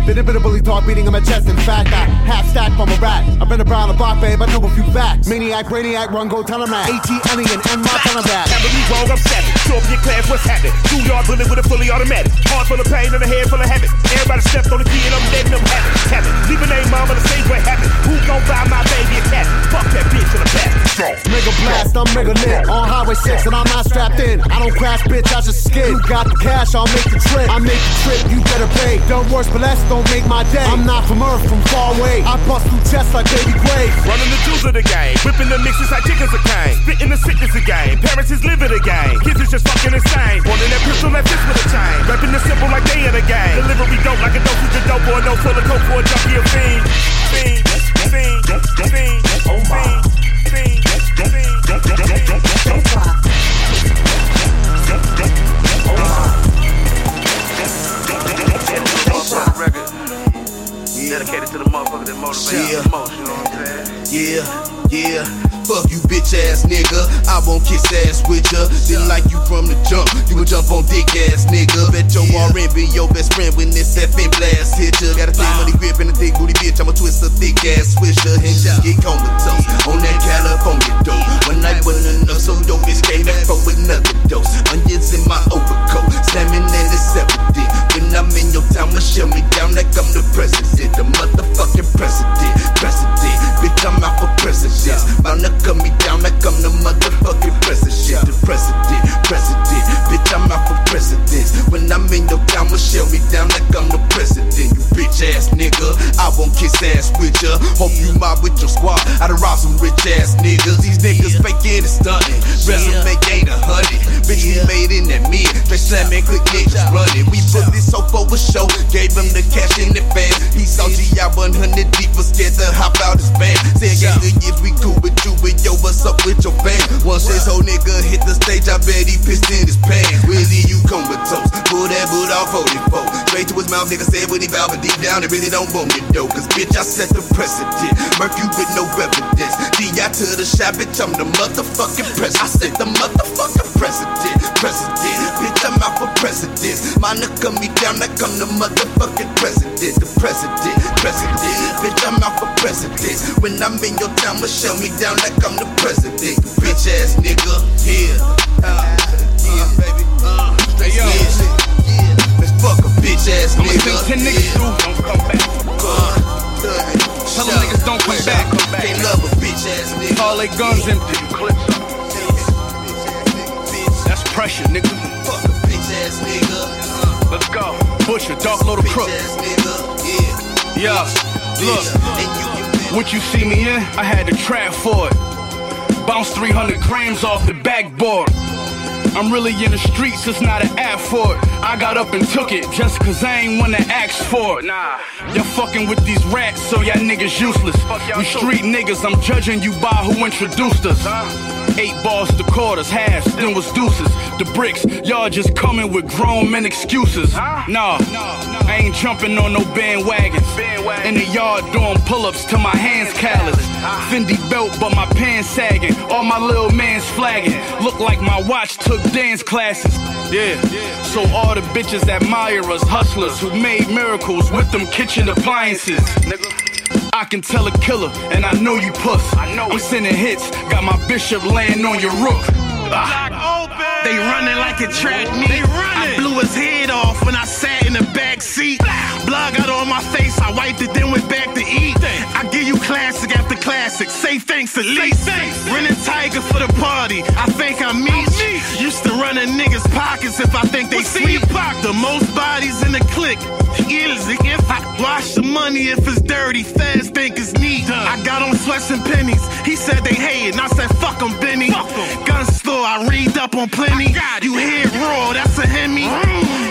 Been a bit of bully talk, beating on my chest. In fact, I half stack from a rat. I've been around the block, babe. I know a few facts. Maniac, brainiac, run, go tell him that. AT, alien, and my tell him that. Never be wrong, I'm savage. Show up your class, what's happening? Two yard bullet with a fully automatic. Heart full of pain and a head full of habit. Everybody stepped on the key and I'm them have it. Have it. Leave a name, mama, the stage where happen. Who gon' buy my baby a cat? Fuck that bitch in the back. Mega blast, I'm mega lit. On Highway 6 and I'm not strapped in. I don't crash, bitch, I just skid. You got the cash, I'll make the trip. I make the trip, you better pay. Don't worse, but less, don't make my day. I'm not from Earth, from far away. I bust through chests like baby Gray. Running the jewels of the game. Whipping the mixes like chickens a cane. Spitting the sickness again, game. Parents is living the game. Kids is just fucking insane. Wanting that pistol that fits with a chain. Rapping the simple like they in the game. Delivery dope like a dosage of dope or a no full of coke for a junkie of fiend. Fiend, fiend, fiend, oh my. Fiend, fiend, Dedicated to the motherfucker that motivates Yeah. the most, you know what I'm saying? Yeah, yeah. Fuck you, bitch ass nigga. I won't kiss ass with ya. Didn't like you from the jump. You would jump on dick ass nigga. Bet your RN be your best friend when this FN blast hit ya. Got a thick money grip and a thick booty bitch. I'ma twist a thick ass swisher and just get comatose on that California dope. One night wasn't enough, so yo bitch came back for another dose. Onions in my overcoat, slamming and it's separate. When I'm in your town, I'ma shut me down like I'm the president, the motherfucking president, president. Bitch, I'm out for president. Bound to cut me down like I'm the motherfucking president, the president, president. Bitch, I'm out for president. When I'm in your town, shut me down like I'm the president. You bitch ass nigga, I won't kiss ass with ya. Hope you mob with your squad. I done robbed some rich ass niggas. These niggas faking and stunting. Resume ain't a hundred. Bitch, we made in that mid. Straight slamming, quick niggas running. We put this so for a show. Gave him the cash in the fan. He saw GI 100 deep, was scared to hop out his band. Said, yeah, good years we cool with you, but yo, what's up with your fam? Once this whole nigga hit the stage, I bet he pissed in his pants. Really, you comatose. Pull that boot off 44. Straight to his mouth, nigga said what he vowed, but deep down, it really don't want it though. Cause bitch, I set the precedent. Murk you with no evidence. DI to the shop, bitch, I'm the motherfucking president. I set the motherfucking Out for president. Me down like I'm the motherfucking president. The president, president. Bitch, I'm out for president. When I'm in your town, I'ma shut me down like I'm the president. Bitch ass nigga, yeah. Uh, yeah, baby. Uh, straight yeah. yeah. Let's fuck a bitch ass I'ma nigga. send 10 niggas through, don't come back. Tell them niggas don't come back. Can't love a bitch ass nigga. All they guns empty. Clips. That's pressure, nigga. Fuck ass nigga. Let's go. Butcher, dark load of crook. Yeah, look. What you see me in, I had to trap for it. Bounce 300 grams off the backboard. I'm really in the streets, it's not an app for it. I got up and took it just cause I ain't wanna ask for it. Nah, y'all fucking with these rats, so y'all niggas useless. We street niggas, I'm judging you by who introduced us. Eight balls to quarters, halves, then was deuces. The bricks, y'all just coming with grown men excuses. Nah, I ain't jumping on no bandwagons. In the yard doing pull ups till my hands callous. Fendi belt, but my pants sagging. All my little mans flagging. Look like my watch took dance classes. Yeah, so all the bitches admire us, hustlers who made miracles with them kitchen appliances. I can tell a killer, and I know you puss. I know I'm sending hits, got my bishop laying on your rook. Ah. They running like a track meet. I blew his head off when I sat in the back seat. Blood got on my face, I wiped it, then went back to eat. I give you classic after classic. Say thanks at least. Running tiger for the party. I think I'm me. Used to run in niggas' pockets if I think they sleep. The most bodies in the clique. Is if I wash the money if it's dirty. Feds think it's neat. I got on sweats and pennies. He said they hated, and I said fuck 'em, Benny. Gun store, I read up on plenty. You hear raw, that's a Hemi.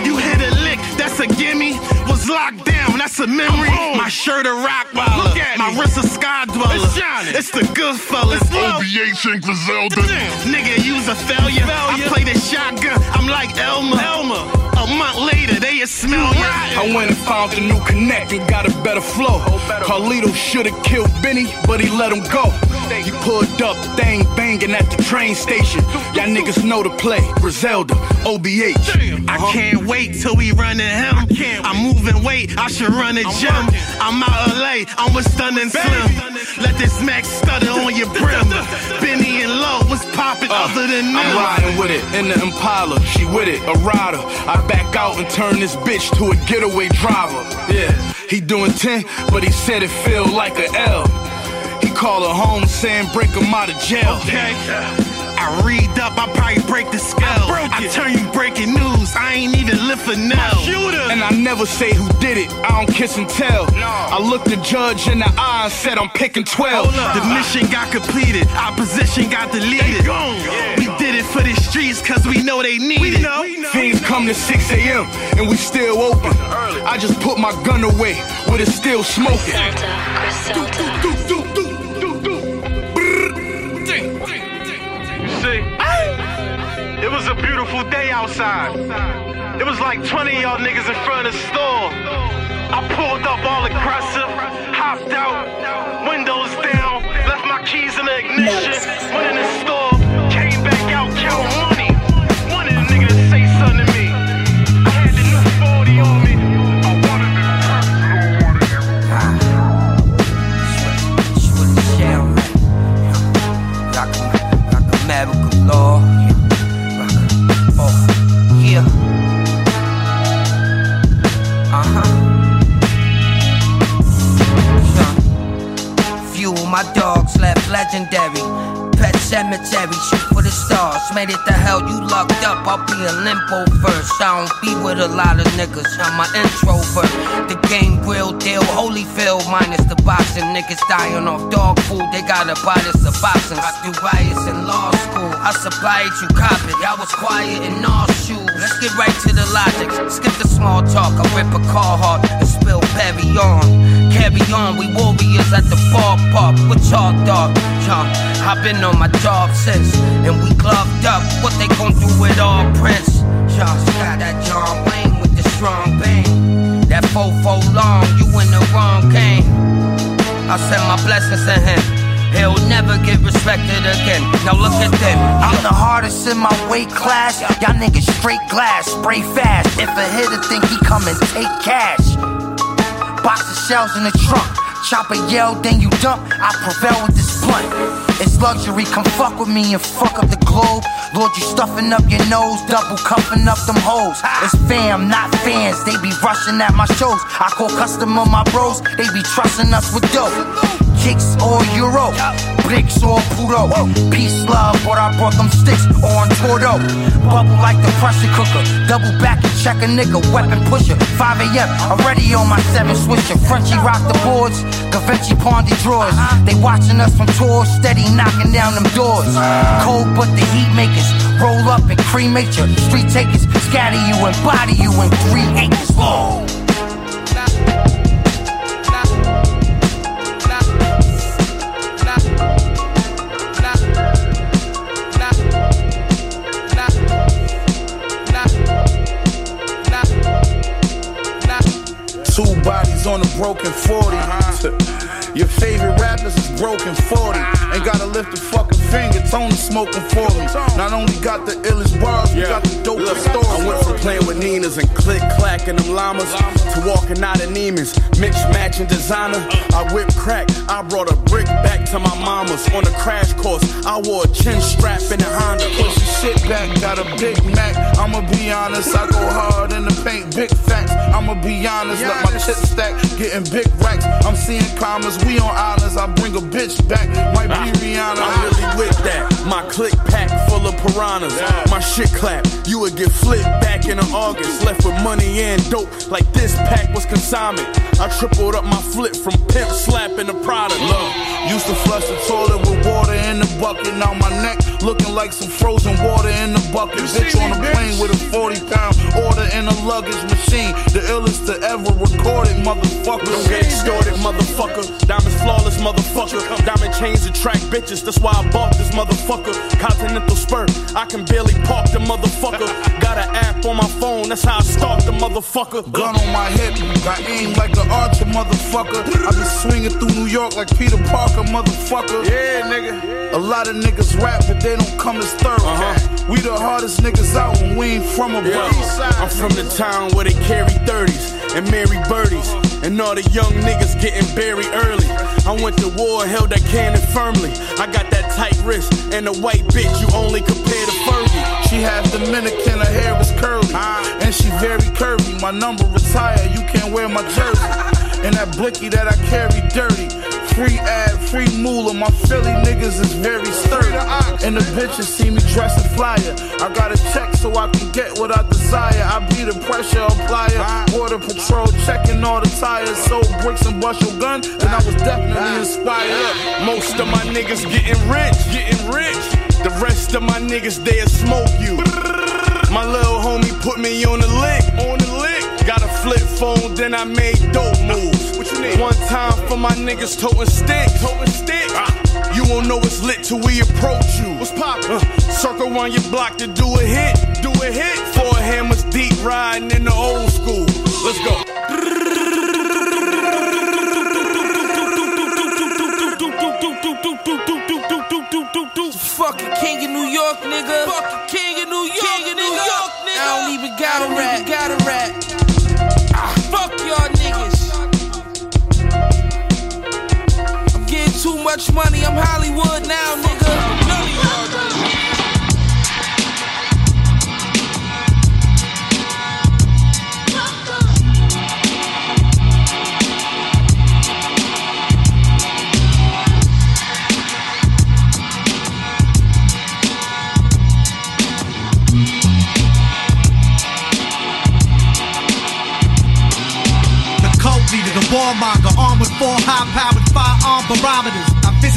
You hit a lick, that's a gimme. Was locked down, that's a memory. My shirt a rock Look at my me. wrist a sky dweller. It's shining. It's the good fellas. OBH and Griselda. Nigga, you's a failure. I play the shotgun, I'm like Elmer. Elmer. A month later, they smell ya. I went and found a new connect and got a better flow. Carlito should've killed Benny, but he let him go. He pulled up, thing banging at the train station. Y'all niggas know the play. Griselda, OBH. Uh-huh. I can't wait till we run in him. I'm moving weight, I should run a gym. I'm out of LA, I'm with Stunning Slim. Let this Max stutter on your brim. Benny and Low, what's poppin' uh, other than them? I'm riding with it in the Impala. She with it, a rider. I back out and turn this bitch to a getaway driver. Yeah, he doing 10, but he said it feel like a L. He call her home saying break him out of jail. Okay. I read up, I probably break the scale. I, turn you breaking news, I ain't even lift a nail. And I never say who did it, I don't kiss and tell. No. I looked the judge in the eye and said I'm picking 12. The mission got completed, opposition got deleted. We did it for the streets cause we know they need it. We know. Things come to 6 a.m. and we still open. I just put my gun away, but it's still smoking. See, was a beautiful day outside. It was like 20 of y'all niggas in front of the store. I pulled up all aggressive, hopped out, windows down, left my keys in the ignition. Cemetery, shoot for the stars. Made it to hell, you lucked up. I'll be in limbo first. I don't be with a lot of niggas. I'm an introvert. The game real deal, holy Holyfield minus the boxing. Niggas dying off dog food. They gotta buy this a boxing. I do riots in law school. I supply it, you cop it. I was quiet in all shoes. Let's get right to the logic. Skip the small talk. I rip a car hard and spill Perry on. Carry on, we warriors at the ballpark dog. Young, I've been on my job since, and we gloved up. What they gon' do with all Prince? Young, got that John Wayne with the strong bang. That fofo long, you in the wrong game. I send my blessings to him. He'll never get respected again. Now look at them. I'm the hardest in my weight class. Y'all niggas straight glass, spray fast. If a hitter think he come and take cash. Box of shells in the trunk. Chopper yell, then you dump. I prevail with this blunt. It's luxury, come fuck with me and fuck up the globe. Lord, you stuffing up your nose, double cuffing up them hoes. It's fam, not fans. They be rushing at my shows. I call customer my bros. They be trusting us with dope. Kicks or euro, bricks or puro. Peace, love, but I brought them sticks on Tordo. Bubble like the pressure cooker. Double back and check a nigga, weapon pusher. 5 a.m. Already on my 7 switcher. Frenchie rock the boards, Gavinci the drawers. They watching us from tours, steady knocking down them doors. Cold, but the heat makers roll up and cremate you. Street takers scatter you and body you in three acres. Whoa. Broken 40. Uh-huh. Your favorite rappers is broken 40. Ain't gotta lift a fucking finger, Tony smoking for me. Not only got the illest bars, we got the dopest stories. I went from playing with Ninas and click clacking them llamas to walking out of Neiman's, mix matching designer. Uh. I whip crack, I brought a brick back to my mama's on a crash course. I wore a chin strap in a Honda. Push your shit back, got a Big Mac. I'ma be honest, I go hard in the paint, big facts. I'ma be honest, let my chip stack, getting big racks. I'm seeing commas, we on islands. I bring a bitch back, might be Rihanna. I'm really with that. My click pack full of piranhas. My shit clap, you would get flipped back in August. Left with money and dope, like this pack was consignment. I tripled up my flip from pimp slapping the product. Look, used to flush the toilet with water in the bucket. Now my neck looking like some frozen water in the bucket. Bitch on a plane with a 40 pound order in a luggage machine. The illest to ever recorded, motherfucker. Don't get extorted, motherfucker. Diamonds flawless, motherfucker. Diamond chains attract bitches, that's why I bought this motherfucker. Continental spur, I can barely park the motherfucker. Got an app on my phone, that's how I stalk the motherfucker. Gun on my hip, got aim like an archer, motherfucker. I be swinging through New York like Peter Parker, motherfucker. Yeah, nigga. A lot of niggas rap, but they don't come as third. Uh-huh. We the hardest niggas out when we ain't from a Yeah. yeah. I'm from the town where they carry 30s and Mary birdies. And all the young niggas getting buried early. I went to war, held that cannon firmly. I got that tight wrist and a white bitch you only compare to Fergie. She half Dominican, her hair is curly. And she very curvy. My number retired, you can't wear my jersey. And that blicky that I carry dirty. Free ad, free moolah. My Philly niggas is very sturdy. And the bitches see me dressing flyer. I got a check so I can get what I desire. I be the pressure applier. Border patrol checking all the tires. Sold bricks and bust your gun. Then I was definitely inspired. Most of my niggas getting rich, getting rich. The rest of my niggas, they'll smoke you. My little homie put me on the lick, on the lick. Got a flip phone, then I made dope moves. What you need? One time for my niggas toting stick, toting stick. You won't know it's lit till we approach you. What's poppin'? circle on your block to do a hit, do a hit. Four hammers deep riding in the old school. Let's go. Fucking king of New York, nigga. Fucking king of New York, king of New York, nigga. I don't even gotta rap, gotta rap. Ah, fuck y'all niggas. Much money. I'm Hollywood now, nigga. The the warmonger, armed with four high-powered firearm barometers.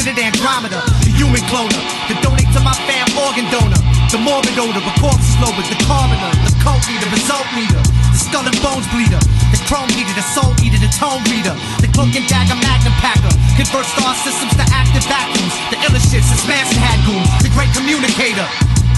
I visited Andromeda, the human cloner, to donate to my fam organ donor. The morbid odor, the corpse lower, the coroner, the cult leader, result meter, the skull and bones bleeder, the chrome eater, the soul eater, the tone reader, the cloak and dagger magnum packer, convert star systems to active vacuums, the illest shits, the had goons, the great communicator.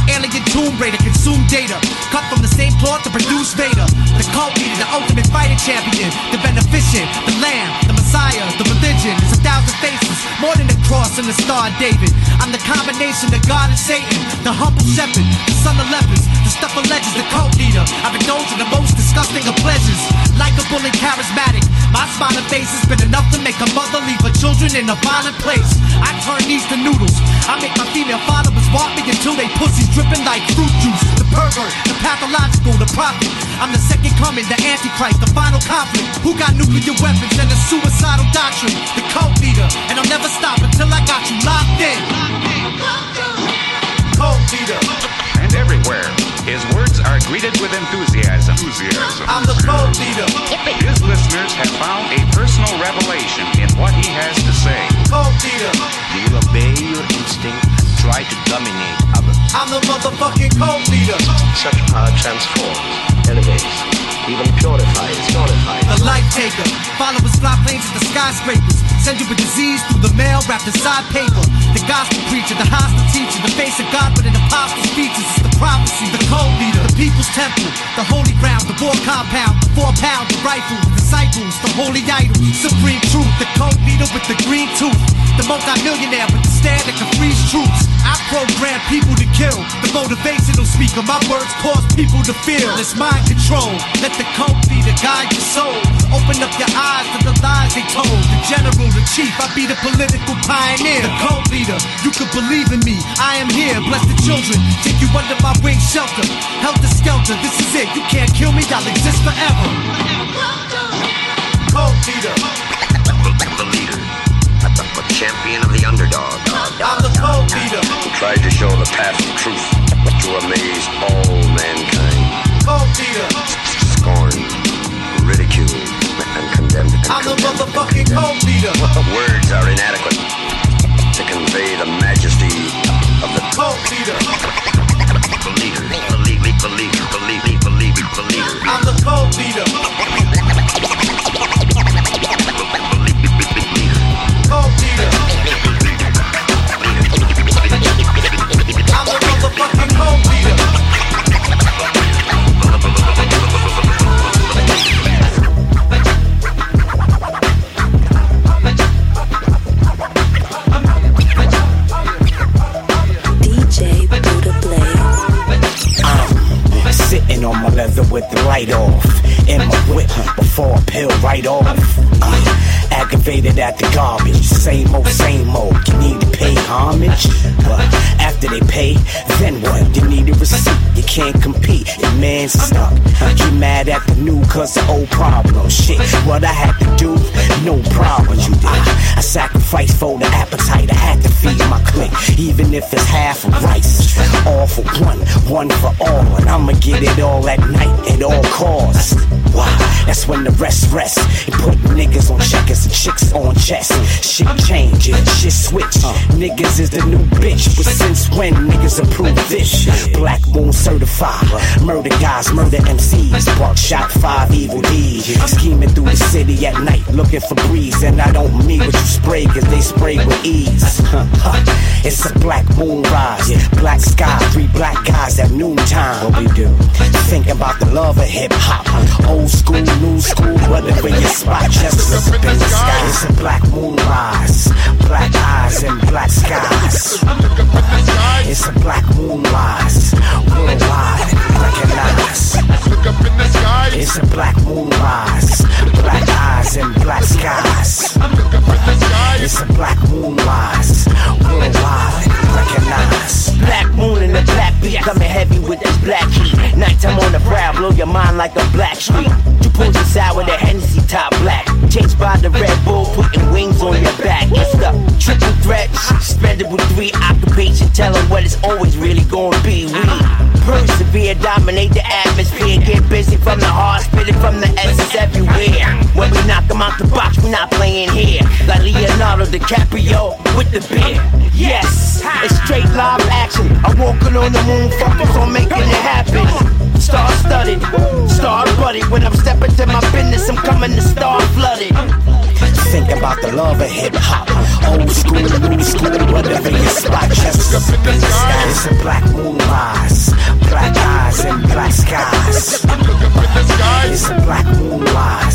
Alien Tomb Raider, consume data. Cut from the same cloth to produce Vader. The cult leader, the ultimate fighting champion. The beneficent, the lamb, the messiah, the religion. is a thousand faces, more than the cross and the star David. I'm the combination of God and Satan. The humble shepherd, the son of lepers. Stuff legends, the cult leader. I've indulged in the most disgusting of pleasures. Likeable and charismatic. My smiling face has been enough to make a mother leave her children in a violent place. I turn these to noodles. I make my female followers walk me until they pussies dripping like fruit juice. The pervert, the pathological, the prophet. I'm the second coming, the antichrist, the final conflict. Who got nuclear weapons and a suicidal doctrine? The cult leader, and I'll never stop until I got you locked in. Cult leader. And everywhere, his words are greeted with enthusiasm. I'm the cult leader. His listeners have found a personal revelation in what he has to say. Cult leader. You will obey your instinct, try to dominate others. I'm the motherfucking cult leader. Such power transforms, elevates, even purifies, purifies. The life taker. Followers fly planes at the skyscrapers. Send you a disease through the mail wrapped inside paper. The gospel preacher, the hostile teacher, the face of God but an apostle's features. It's the prophecy, the cult leader, the people's temple, the holy ground, the war compound, the four pound, the rifle, the disciples, the holy idol, supreme truth, the cult leader with the green tooth, the multi-millionaire with the stand that can freeze troops. I program people to kill, the motivational speaker. My words cause people to feel. It's mind control. Let the cult leader guide your soul. Open up your eyes to the lies they told. The general, the chief, I be the political pioneer. The cult leader, you could believe in me. I am here. Bless the children. Take you under my wing shelter. Helter skelter, this is it. You can't kill me, I'll exist forever. Cult leader. The leader, the champion of the underdog. I'm the cult leader. Who tried to show the path of truth to amaze all mankind. Cult leader. Scorned, ridiculed, and condemned. And I'm the motherfucking cult leader. Words are inadequate to convey the majesty of the cult leader. Leader, the leader, the leader, the leader. I'm the cult leader. Cult leader. I'm the motherfucking cult leader. With the light off. In my whip before I peel right off. Uh, aggravated at the garbage. Same old, same old. You need to pay homage. But after they pay, then what? You need a receipt. Can't compete. Your man's stuck. You mad at the new cause of old problems. Shit, what I had to do, no problem. You did. I, I sacrificed for the appetite. I had to feed my clique. Even if it's half of rice. All for one, one for all. And I'ma get it all at night at all costs. Why? That's when the rest rest. You put niggas on checkers and chicks on chess. Shit changes, shit switch. Niggas is the new bitch. But since when niggas approve this? Black Moon certified. Murder guys, murder MCs. Buckshot, five evil deeds. Scheming through the city at night, looking for breeze. And I don't mean what you spray, cause they spray with ease. It's a black moon rise, black sky, three black guys at noontime. What we do? Think about the love of hip hop old school, new school, whether for your spot, chest look in the sky. It's a black moon rise, black eyes and black skies. It's a black moon rise, worldwide, recognize. It's a black moon rise, black eyes and black skies. It's a black moon rise, worldwide recognize. Black moon in the black beat, coming heavy with this black heat. Nighttime on the prowl, blow your mind like a black street. You pull this out with a Hennessy top black. Chased by the Red Bull, putting wings on your back. It's the triple threat, with three occupation. Tell 'em what it's always really gonna be. We persevere, dominate the atmosphere. Get busy from the heart, spit it from the essence everywhere. When we knock 'em out the box, we not playing here. Like Leonardo DiCaprio with the beer. Yes, it's straight live action. I'm walking on the moon, focus on making it happen. Star studded, star budded. When I'm stepping to my business, I'm coming to star flooded. Think about the love of hip hop. Old school, new school, whatever your spot. Just up in the sky. It's a black moon rise, black eyes and black skies. It's a black rise, worldwide.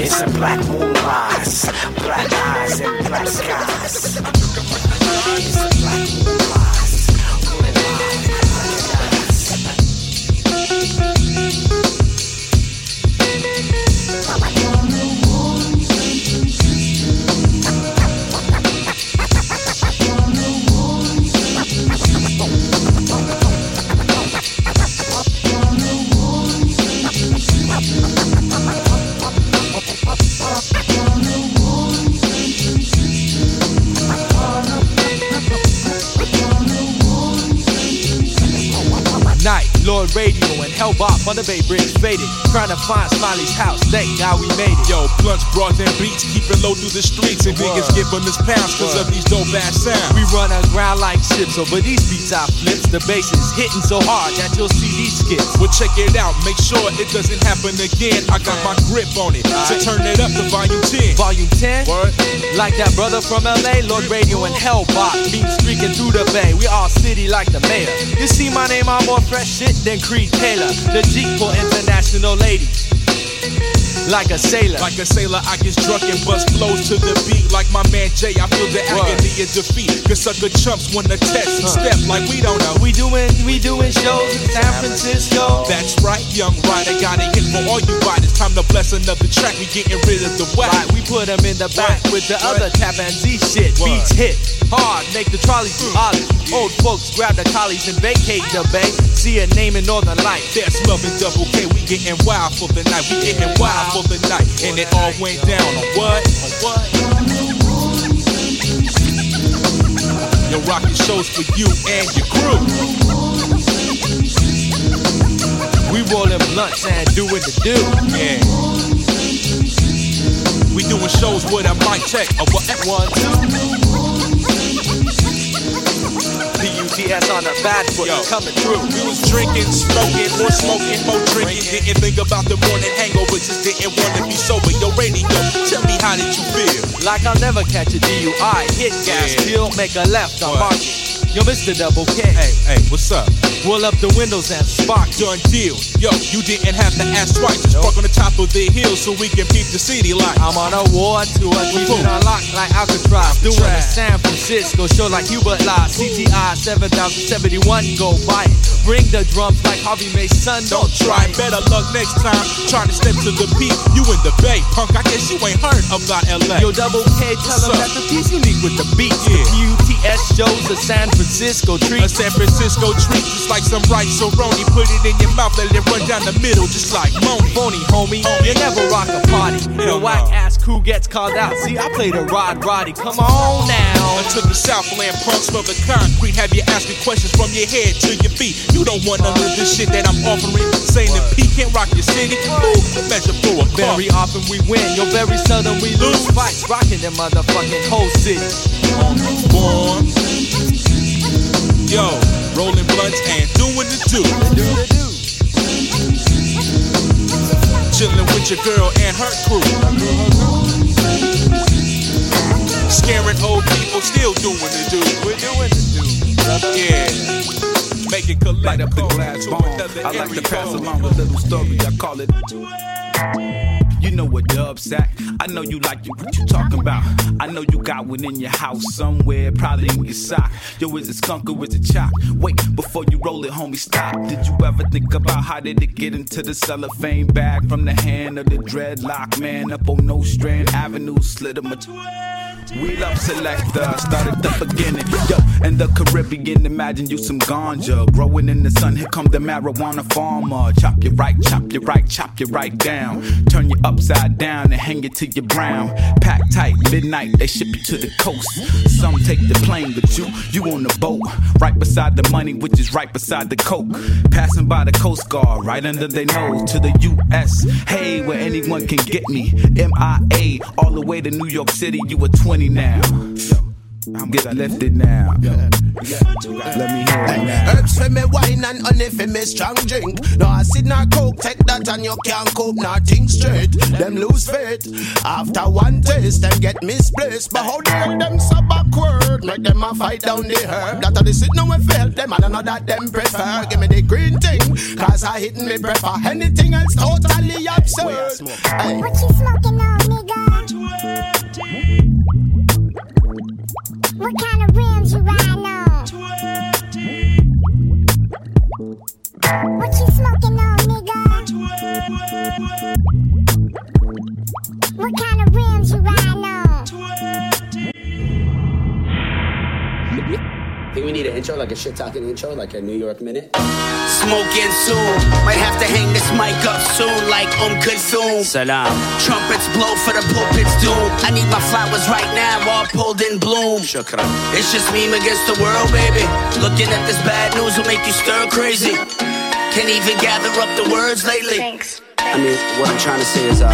It's a black moon rise, black eyes and black skies. It's a black moon Radio and Hellbop on the Bay Bridge faded. Trying to find Smiley's house. Thank God we made it. Yo, blunts, broads, and beats, keep it low through the streets. And niggas give them his pounds cause of these dope ass sounds. We run aground like ships over these beats I flips. The bass is hitting so hard that you'll see these skips. Well, check it out, make sure it doesn't happen again. I got my grip on it, so turn it up to volume 10. Volume 10? Word. Like that brother from LA, Lord Radio and Hellbot. Beam streaking through the bay. We all city like the mayor. You see my name, I'm more fresh shit than Creed Taylor. The Jeep for international ladies. Like a sailor. Like a sailor, I get drunk and bust flows to the beat. Like my man Jay, I feel the Word. agony of defeat. Cause sucker chumps wanna test and step like we don't know. We doing, we doing shows in San Francisco. That's right, young rider, got a hit for all you riders. Time to bless another track, we getting rid of the whack. Right, we put them in the back with the other tap and Z shit. Beats hit hard, make the trolleys hmm. do ollies. Old folks grab the collies and vacate the bay. See a name in Northern Light. That's love and double K, we getting wild for the night. We getting wild for the night. And it all went down on what? On what? Yo, rockin' shows for you and your crew. We rolling blunts and doing the do. Yeah. We doing shows with a mic check. A what? One. PUTS on the bad foot, Yo. coming through. We was drinking, smoking, more smoking, more drinking. Didn't think about the morning hangover, just didn't want to be sober. Yo, radio, tell me how did you feel? Like I'll never catch a DUI. Hit gas, Yeah. peel, make a left on What? Yo, Mr. Double K. Hey, hey, what's up? Roll up the windows and spark. Done deal. Yo, you didn't have to ask twice. Just park on the top of the hill so we can peep the city lights. I'm on a war tour, keep Boom. it unlocked like Alcatraz. Doing a. San Francisco show like Hubert Laws. CTI 7071, go buy it. Bring the drums like Harvey Mason, don't try it. Better luck next time. Trying to step to the peak. You in the bay, punk. I guess you ain't heard about LA. Yo, Double K, tell them that the piece unique with the beat. Yeah. The shows a San Francisco treat. A San Francisco treat, just like some rice roni. Put it in your mouth, let it run down the middle, just like Moni. Phony, homie, you never rock a party. Hell Your whack ass crew gets called out. See, I play the Rod Roddy. Come on now. Until the Southland punks smell the concrete. Have you asking questions from your head to your feet? You don't want none of this shit that I'm offering. Saying the P can't rock your city. Ooh, measure for a Very often we win, yo, very seldom we lose fights. Rocking the motherfucking whole city. Born. Yo, rolling blunts and doing the do. Do the do. Chilling with your girl and her crew. Scaring old people, still doing the do. We're doing the do. Yeah. Making collect Light up the glass bomb. I like to pass along a little story. I call it. You know what dub sack? I know you like it. What you talking about? I know you got one in your house somewhere, probably in your sock. Yo, is it skunk or is it chalk? Wait, before you roll it, homie, stop. Did you ever think about how did it get into the cellophane bag from the hand of the dreadlock man up on Nostrand Avenue? Slit him a. We love selector, started the beginning. Yo, in the Caribbean, imagine you some ganja. Growing in the sun, here come the marijuana farmer. Chop you right, chop you right, chop you right down. Turn you upside down and hang it to your brown. Pack tight, midnight, they ship you to the coast. Some take the plane, but you, you on the boat. Right beside the money, which is right beside the coke. Passing by the Coast Guard, right under their nose to the US. Hey, where anyone can get me. MIA, all the way to New York City, you a 20 now. I'm get lifted now. Yo, let me hear it now. Herbs for me wine and honey for me strong drink. No acid nor coke, take that and you can't cope, nothing straight. Them lose faith. After one taste, them get misplaced. But how dare them so backward? Make them a fight down the herb. That are the sit no we fail them and I know that them prefer. Give me the green thing, cause I hit me prefer. Anything else totally absurd. Hey. What you smoking on, nigga? What kind of rims you riding on? 20. What you smoking on, nigga? 20. What kind of rims you riding on? Think we need an intro, like a shit talking intro, like a New York minute? Smoking soon. Might have to hang this mic up soon, like Um Kulthum. Salam. Trumpets blow for the pulpit's doom. I need my flowers right now, all pulled in bloom. Shukran. It's just me against the world, baby. Looking at this bad news will make you stir crazy. Can't even gather up the words lately. Thanks. I mean, what I'm trying to say is, uh,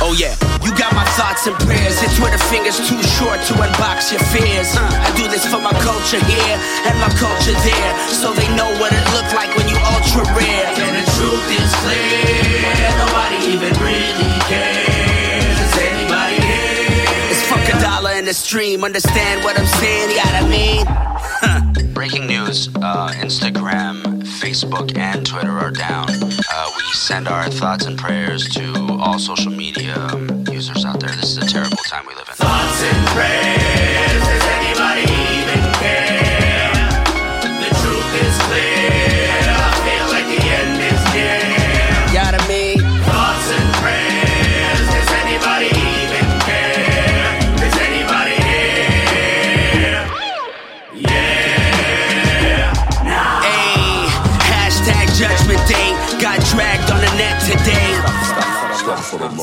Oh yeah, you got my thoughts and prayers. It's where the fingers too short to unbox your fears. I do this for my culture here and my culture there, so they know what it looked like when you ultra rare. And the truth is clear, nobody even really cares. Is anybody here? It's fuck a dollar in the stream. Understand what I'm saying? You gotta mean. Breaking news uh, Instagram, Facebook, and Twitter are down. Uh, we send our thoughts and prayers to all social media users out there. This is a terrible time we live in. Thoughts and prayers.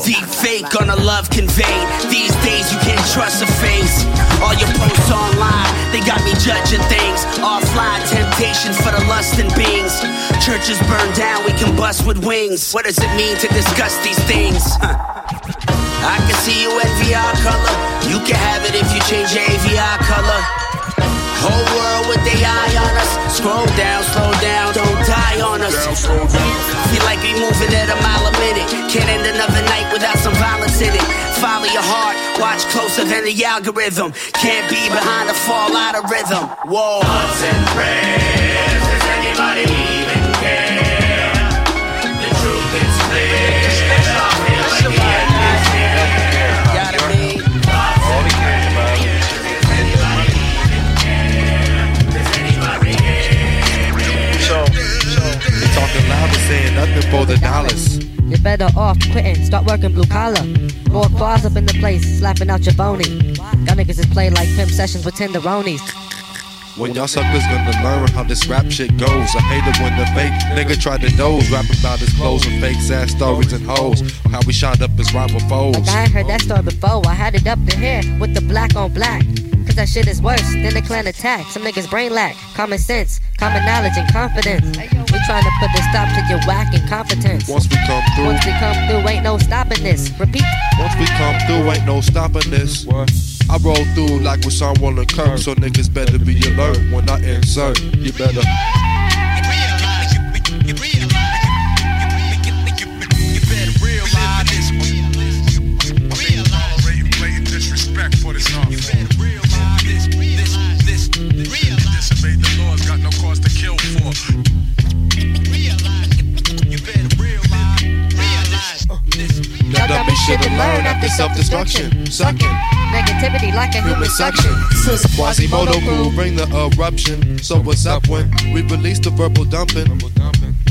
Deep fake on a love convey. These days you can't trust a face. All your posts online, they got me judging things. Offline temptation for the lust and beings. Churches burn down, we can bust with wings. What does it mean to discuss these things? Huh. I can see you envy VR color. You can have it if you change AVI color. Whole world with their eye on us. Scroll down, slow down, on us. Feel like we moving at a mile a minute. Can't end another night without some violence in it. Follow your heart, watch closer than the algorithm. Can't be behind a fall out of rhythm. Whoa. And. Better off quitting, start working blue collar. More bars up in the place, slapping out your bony. Y'all niggas is play like pimp sessions with tenderonis. When y'all suckers gonna learn how this rap shit goes. I hate it when the fake nigga try to doze, rapping about his clothes and fake ass stories and hoes. How we shined up his rival foes. Like I ain't heard that story before. I had it up to here with the black on black. Cause that shit is worse than the Klan attack. Some niggas brain lack, common sense, common knowledge, and confidence. We trying to put a stop to your whack incompetence. Once we come through, Once we come through, ain't no stopping this. Repeat. once we come through, ain't no stopping this. I roll through like with someone to Kirk, so niggas better be alert when I insert. You better. blatant Now dumb shit to learn after self-destruction. Sucking. Negativity like a human suction. Quasimoto crew bring the eruption. So what's up when we release the verbal dumping?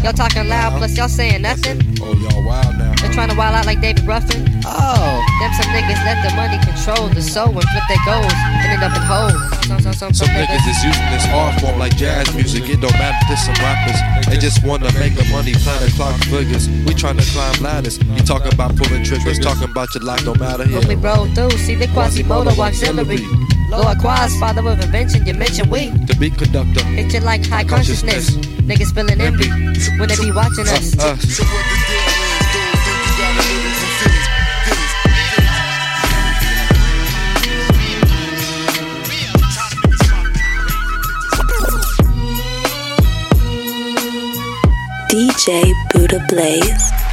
Y'all talking loud, plus y'all saying nothing. Oh y'all wild now. They're trying to wild out like David Ruffin. Oh. Them some niggas let the money control the soul and flip their goals and end up in holes. Some, some, some, Some niggas is using this art form like jazz music. It don't matter to some rappers. They just wanna make the money, plan the clock figures. We tryna climb ladders. You talking about pulling triggers, talking about your life don't matter here. When we roll through, see the Quasimoto auxiliary. Lord Quas, father of invention, you mentioned we. The beat conductor. Hit you like high consciousness. Niggas feeling envy when they be watching us. Uh, uh. DJ Buddha Blaze.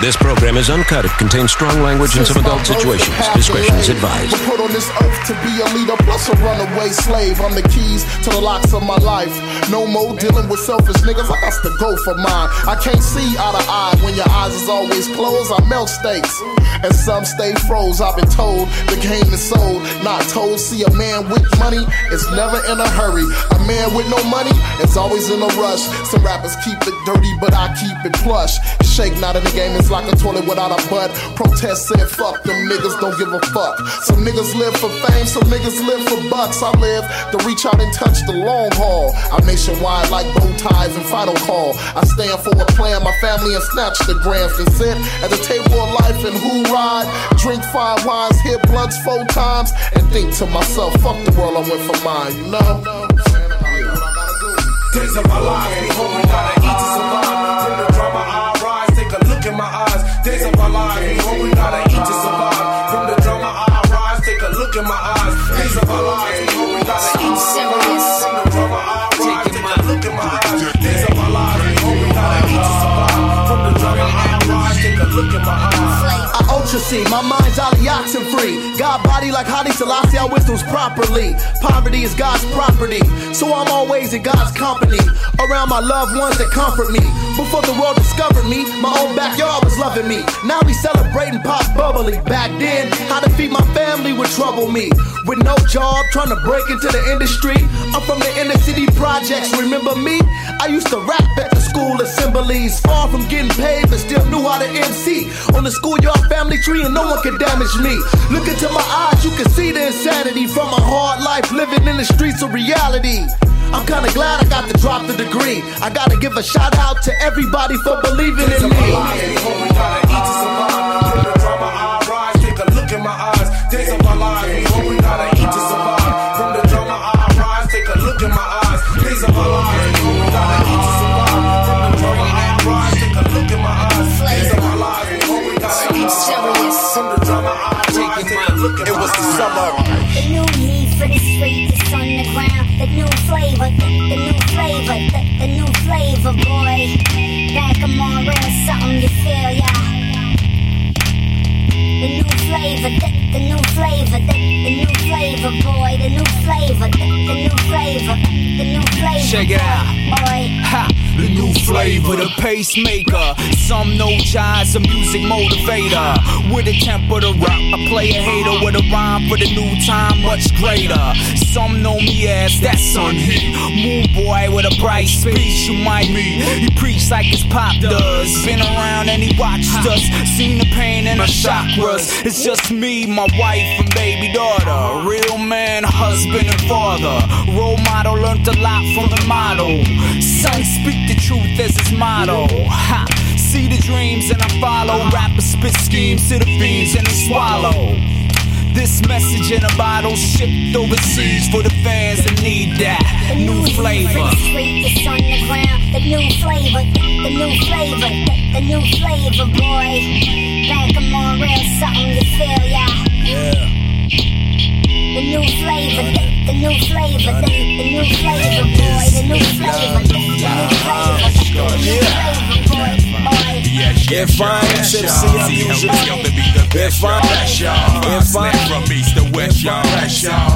This program is uncut. It contains strong language and some adult situations. Discretion is advised. We're put on this earth to be a leader, plus a runaway slave. I'm the keys to the locks of my life. No more dealing with selfish niggas. I got to go for mine. I can't see eye to eye when your eyes is always closed. I melt steaks. And some stay froze. I've been told the game is sold, not told. See a man with money is never in a hurry. A man with no money is always in a rush. Some rappers keep it dirty, but I keep it plush. Shake not in the game, like a toilet without a butt. Protest said, fuck them niggas, don't give a fuck. Some niggas live for fame, some niggas live for bucks. I live to reach out and touch the long haul. I'm nationwide like bow ties and final call. I stand for a plan, my family and snatch the grams and sit at the table of life and who ride. Drink five wines, hit blunts four times, and think to myself, fuck the world, I went for mine, you know? Days of my life, we gotta eat to survive. My life, before we gotta eat to survive. From the drama I rise, take a look in my eyes. Days of my life, before we gotta eat to survive. From the drama I rise, take a look in my eyes. Days of my life, before we gotta eat to survive. From the drama I rise, take a look in my eyes. Ultra see, my mind's oxen free. God body like Haile Selassie, I wisdoms properly. Poverty is God's property, so I'm always in God's company. Around my loved ones that comfort me. Before the world discovered me, my own backyard was loving me. Now we celebrating pop bubbly. Back then, how to feed my family would trouble me. With no job, trying to break into the industry. I'm from the inner city projects, remember me? I used to rap at the school assemblies. Far from getting paid, but still knew how to MC. On the schoolyard family tree, and no one can damage me. Look into my eyes, you can see the insanity from a hard life living in the streets of reality. I'm kinda glad I got to drop the degree. I gotta give a shout out to everybody for believing in me. Days of life, before we gotta eat to survive. From the drama I rise, take a look in my eyes. Days of my life, was the summer. The new heat for the street, it's on the ground. The new flavor, the, the new flavor, the, the new flavor, boy. Back I'm on real something you feel, yeah. The new flavor, the, the new flavor, the, the new flavor, boy. The new flavor, the, the new flavor, the new flavor. Check it out. boy. Ha! The new flavor, the pacemaker. Some know jazz, a music motivator. With a temper to rock, I play a hater with a rhyme for the new time, much greater. Some know me as that son he. Moon boy with a bright speech, you might meet. He preach like his pop does. Been around and he watched us. Seen the pain and the chakras. It's just me, my wife, and baby daughter. Real man, husband, and father. Role model, learned a lot from the model. Son, speak the truth as his motto. Ha! See the dreams and I follow. Rappers spit schemes to the fiends and they swallow. This message in a bottle shipped overseas for the fans that need that new flavor. The it's on the ground. The new flavor, the new flavor, the, the new flavor, boy. Back I'm on real something you feel, yeah. Yeah. The new flavor, the, the new flavor, the, the new flavor, boy. The new flavor, the, the new flavor, the, the new flavor, boy. boy. Yes, yes, If I ain't tipsy. I'm See, usually- to be the best, y'all. If I- from east to west, y'all.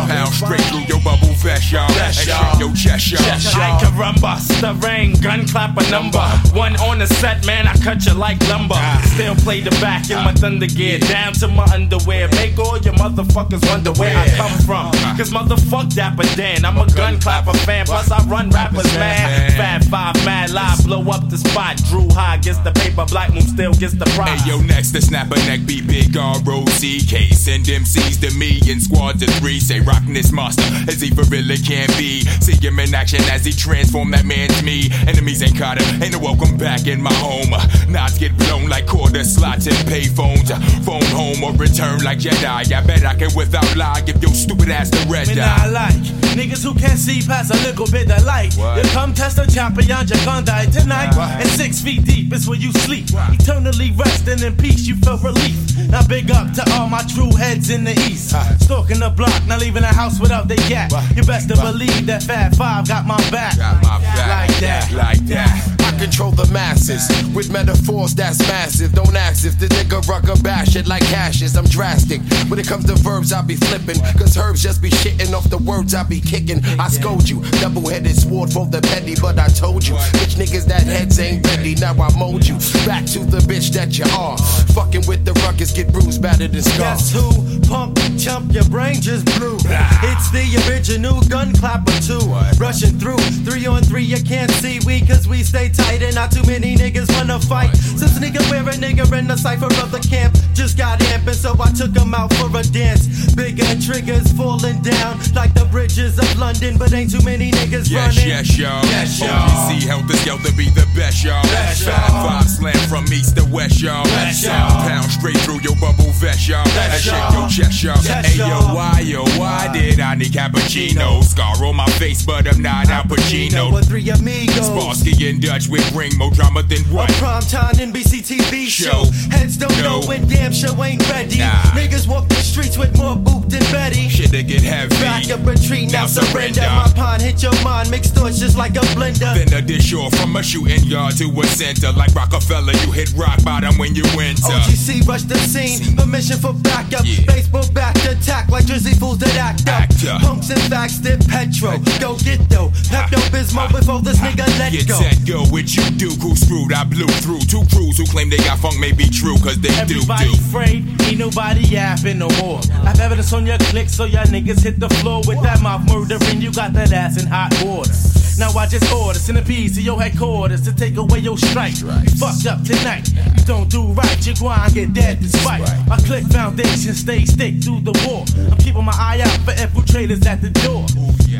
Pound straight through your bubble vest, y'all. And shake your chest, y'all. Can run bust rain, gun clap a number. One on the set, man, I cut you like lumber. Ah. Still play the back in my ah. thunder gear, down to my underwear. Make all your motherfuckers wonder where I come from. Ah. Cause motherfuck Dapper Dan, I'm a gun clapper fan. Plus I run rappers, man. Fab five, mad live, blow up the spot. Drew high gets the paper, Black Moon still gets the prize. Hey yo, next to snap a neck, be big R-O-C-K. Send MCs to me in squads of three. Say rockin' this monster as he for really can be. See him in action as he transform that man to me. Enemies ain't caught him, ain't no welcome back in my home. Knots get blown like quarter slots and payphones. Phone home or return like Jedi. I bet I can without lie give your stupid ass the red eye. not like niggas who can't see past a little bit of light. What? You come test the champion, die tonight. And six feet deep is where you sleep. Eternally resting in peace, you felt relief. Now big up to all my true heads in the east. Stalking the block, not leaving the house without the gat. You best to believe that Fab Five got my back. Like that. Like that. I control the masses with metaphors that's massive. Don't ask if the nigga rucker bash it like hashes. I'm drastic. When it comes to verbs, I be flipping. Cause herbs just be shitting off the words I be kicking. I scold you. Double headed sword for the petty, but I told you. Bitch niggas that heads ain't ready. Now I mold you. Back to the bitch that you are. Fucking with the ruckus, get bruised, battered, and scarred. Guess who? Pump, chump, your brain just blew. It's the original gun clapper too. Rushing through, three on three, you can't see we cause we stay tight and not too many niggas wanna fight. Since nigga wear a nigga in the cipher of the camp, just got amping, so I took him out for a dance. Bigger triggers falling down like the bridges of London, but ain't too many niggas Yes, running. yes, y'all. Yes, y'all. OGC help us to be the best, y'all. Best, y'all. Five, five slam from east to west, y'all. Pound straight through your bubble vest, y'all. And shake your chest, y'all. Yes, hey, yo, y'all. why, yo, why did I need cappuccino? Scar on my face, but I'm not Al Pacino. Three amigos. Starsky and Hutch with ring more drama than what? A primetime NBC TV show. Heads don't know when damn show ain't ready. Nah. Niggas walk the streets with more boot than Betty. Shit, they get heavy. Back up retreat, now, Now surrender. surrender. My pond hit your mind, mixed thoughts just like a blender. Then a dish or from a shooting yard to a center. Like Rockefeller, you hit rock bottom when you enter. OGC rush the scene, permission for backup. Baseball back attack like Drizzy fools that act up. Actor. Punks and facts dip petro. Go get though, Pepto Bismol before this nigga let Get go. set, go, what you do, crew screwed, I blew through Two crews who claim they got funk may be true, cause they do, Everybody do afraid, ain't nobody yapping no more. I've evidence on your click, so y'all niggas hit the floor with that mouth murdering. You got that ass in hot water. Now I just order centipedes to your headquarters to take away your strike. You fucked up tonight. You don't do right, you go and get dead despite. My click foundation stay stick through the war. I'm keeping my eye out for infiltrators at the door.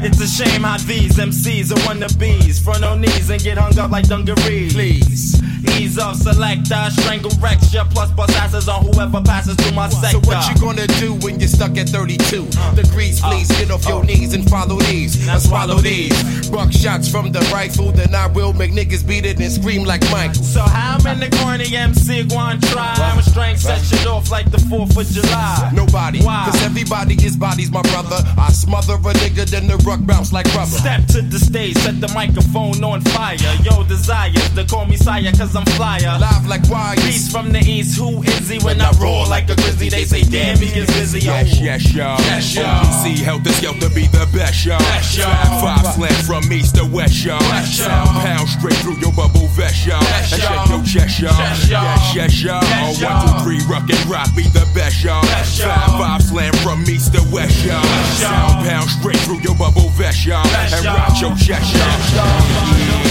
It's a shame how these MCs are wannabes. Front on knees and get hung up like dungarees. Please. Ease off, selector, strangle recture, plus bust asses on whoever passes through my sector. So what you gonna do when you're stuck at 32 degrees? Please get off your oh. knees and follow these. Now swallow these. Buck shots from the rifle, then I will make niggas beat it and scream like Michael. So how many corny MC going try? I'm a strength set shit off like the 4th of July. Nobody, Why? cause everybody is bodies, my brother. I smother a nigga, then the ruck bounce like rubber. Step to the stage, set the microphone on fire. Yo, desires to call me sire, cause I'm flyer. Live like wires. Beast from the east, who is he? When I roar like a grizzly, they say, damn, he gets busy. Yes, yes, y'all. Yes, y'all. OGC help us yo to be the best, y'all. Y'all. Five slam from east to west, y'all. Y'all. Pound straight through your bubble vest, y'all. And shake your chest, y'all. Yes, yes, y'all. Best, One, two, three, rock and rock, be the best, y'all. Five, five slam from east to west, y'all. Sound pound straight through your bubble vest, y'all. And rock your chest, y'all.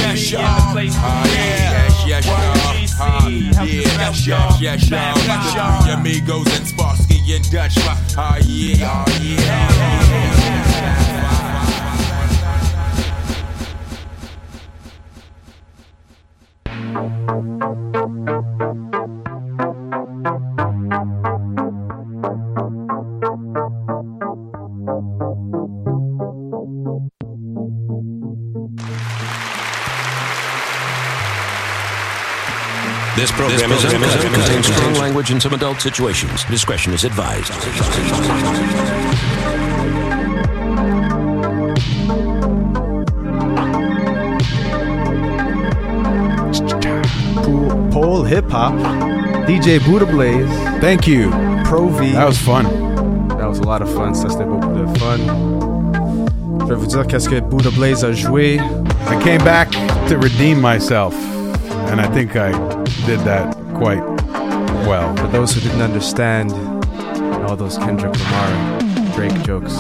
Yes, y'all. Ah, yeah, yes, yes, y'all. Ah, yeah, yes, yes, yes, y'all. The three amigos and Starsky and Hutch. Ah, yeah, ah, yeah. This program, is uncut, and contains strong language and some adult situations. Discretion is advised. Hip Hop, DJ Buddha Blaze. Thank you. Pro V. That was fun. That was a lot of fun. Ça, c'était beaucoup de fun. Je vais vous dire qu'est-ce que Buddha Blaze a joué. I came back to redeem myself, and I think I did that quite well. For those who didn't understand all those Kendrick Lamar, Drake jokes,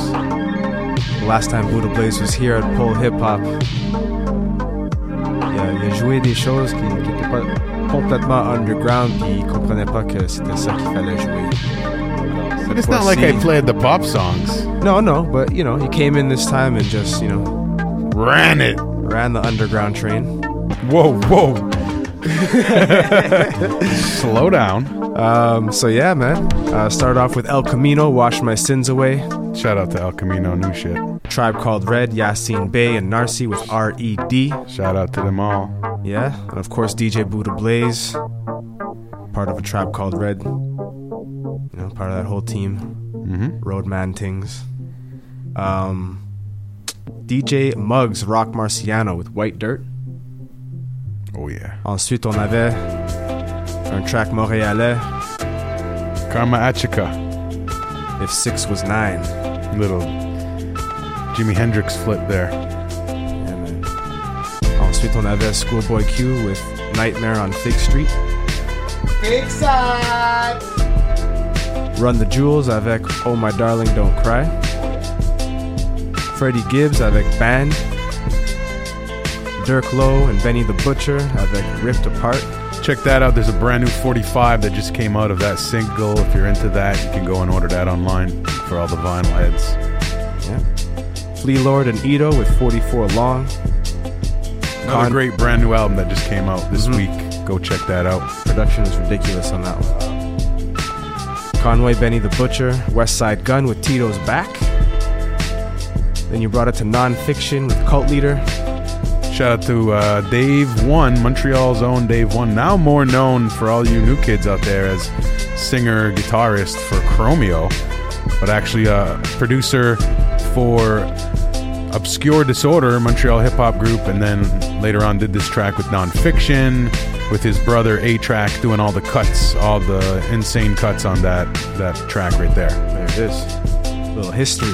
the last time Buddha Blaze was here at Pole Hip Hop, il a, il a joué des choses qui n'étaient pas complètement underground, comprenait pas que c'était ça qu'il fallait jouer. But it's not like I played the pop songs. No, no, but you know, he came in this time and just, you know, ran it. Ran the underground train. Whoa, whoa. Slow down. Um, so yeah, man. Uh, started off with El Camino, Wash My Sins Away. Shout out to El Camino, new shit. Tribe Called Red, Yasiin Bey and Narcy with R E D. Shout out to them all. Yeah, and of course DJ Buddha Blaze, part of a tribe called Red. You know, part of that whole team. Mhm. Roadman things. Um, DJ Muggs Roc Marciano with White Dirt. Oh yeah. Ensuite, on avait un track montréalais. Karma Atchykah. If six was nine. Little Jimi Hendrix flip there. Yeah, uh, man. Ensuite, on avait Schoolboy Q with Nightmare on Fig Street. Fig side. Run the Jewels avec Oh My Darling Don't Cry. Freddie Gibbs avec Band. Dirk Lowe and Benny the Butcher avec Ripped Apart. Check that out. There's a brand new 45 that just came out of that single. If you're into that, you can go and order that online for all the vinyl heads. Yeah. Flee Lord and Eto with 44 Long. Another Con- great brand new album that just came out this Mhm. week. Go check that out. Production is ridiculous on that one. Conway Benny the Butcher, Westside Gunn with Tito's Back. Then you brought it to nonfiction with Cult Leader. Shout out to uh, Dave One, Montreal's own Dave One, now more known for all you new kids out there as singer guitarist for Chromeo, but actually a producer for Obscure Disorder, Montreal hip hop group, and then later on did this track with Nonfiction with his brother A-Trak doing all the cuts, all the insane cuts on that that track right there. There it is. little history.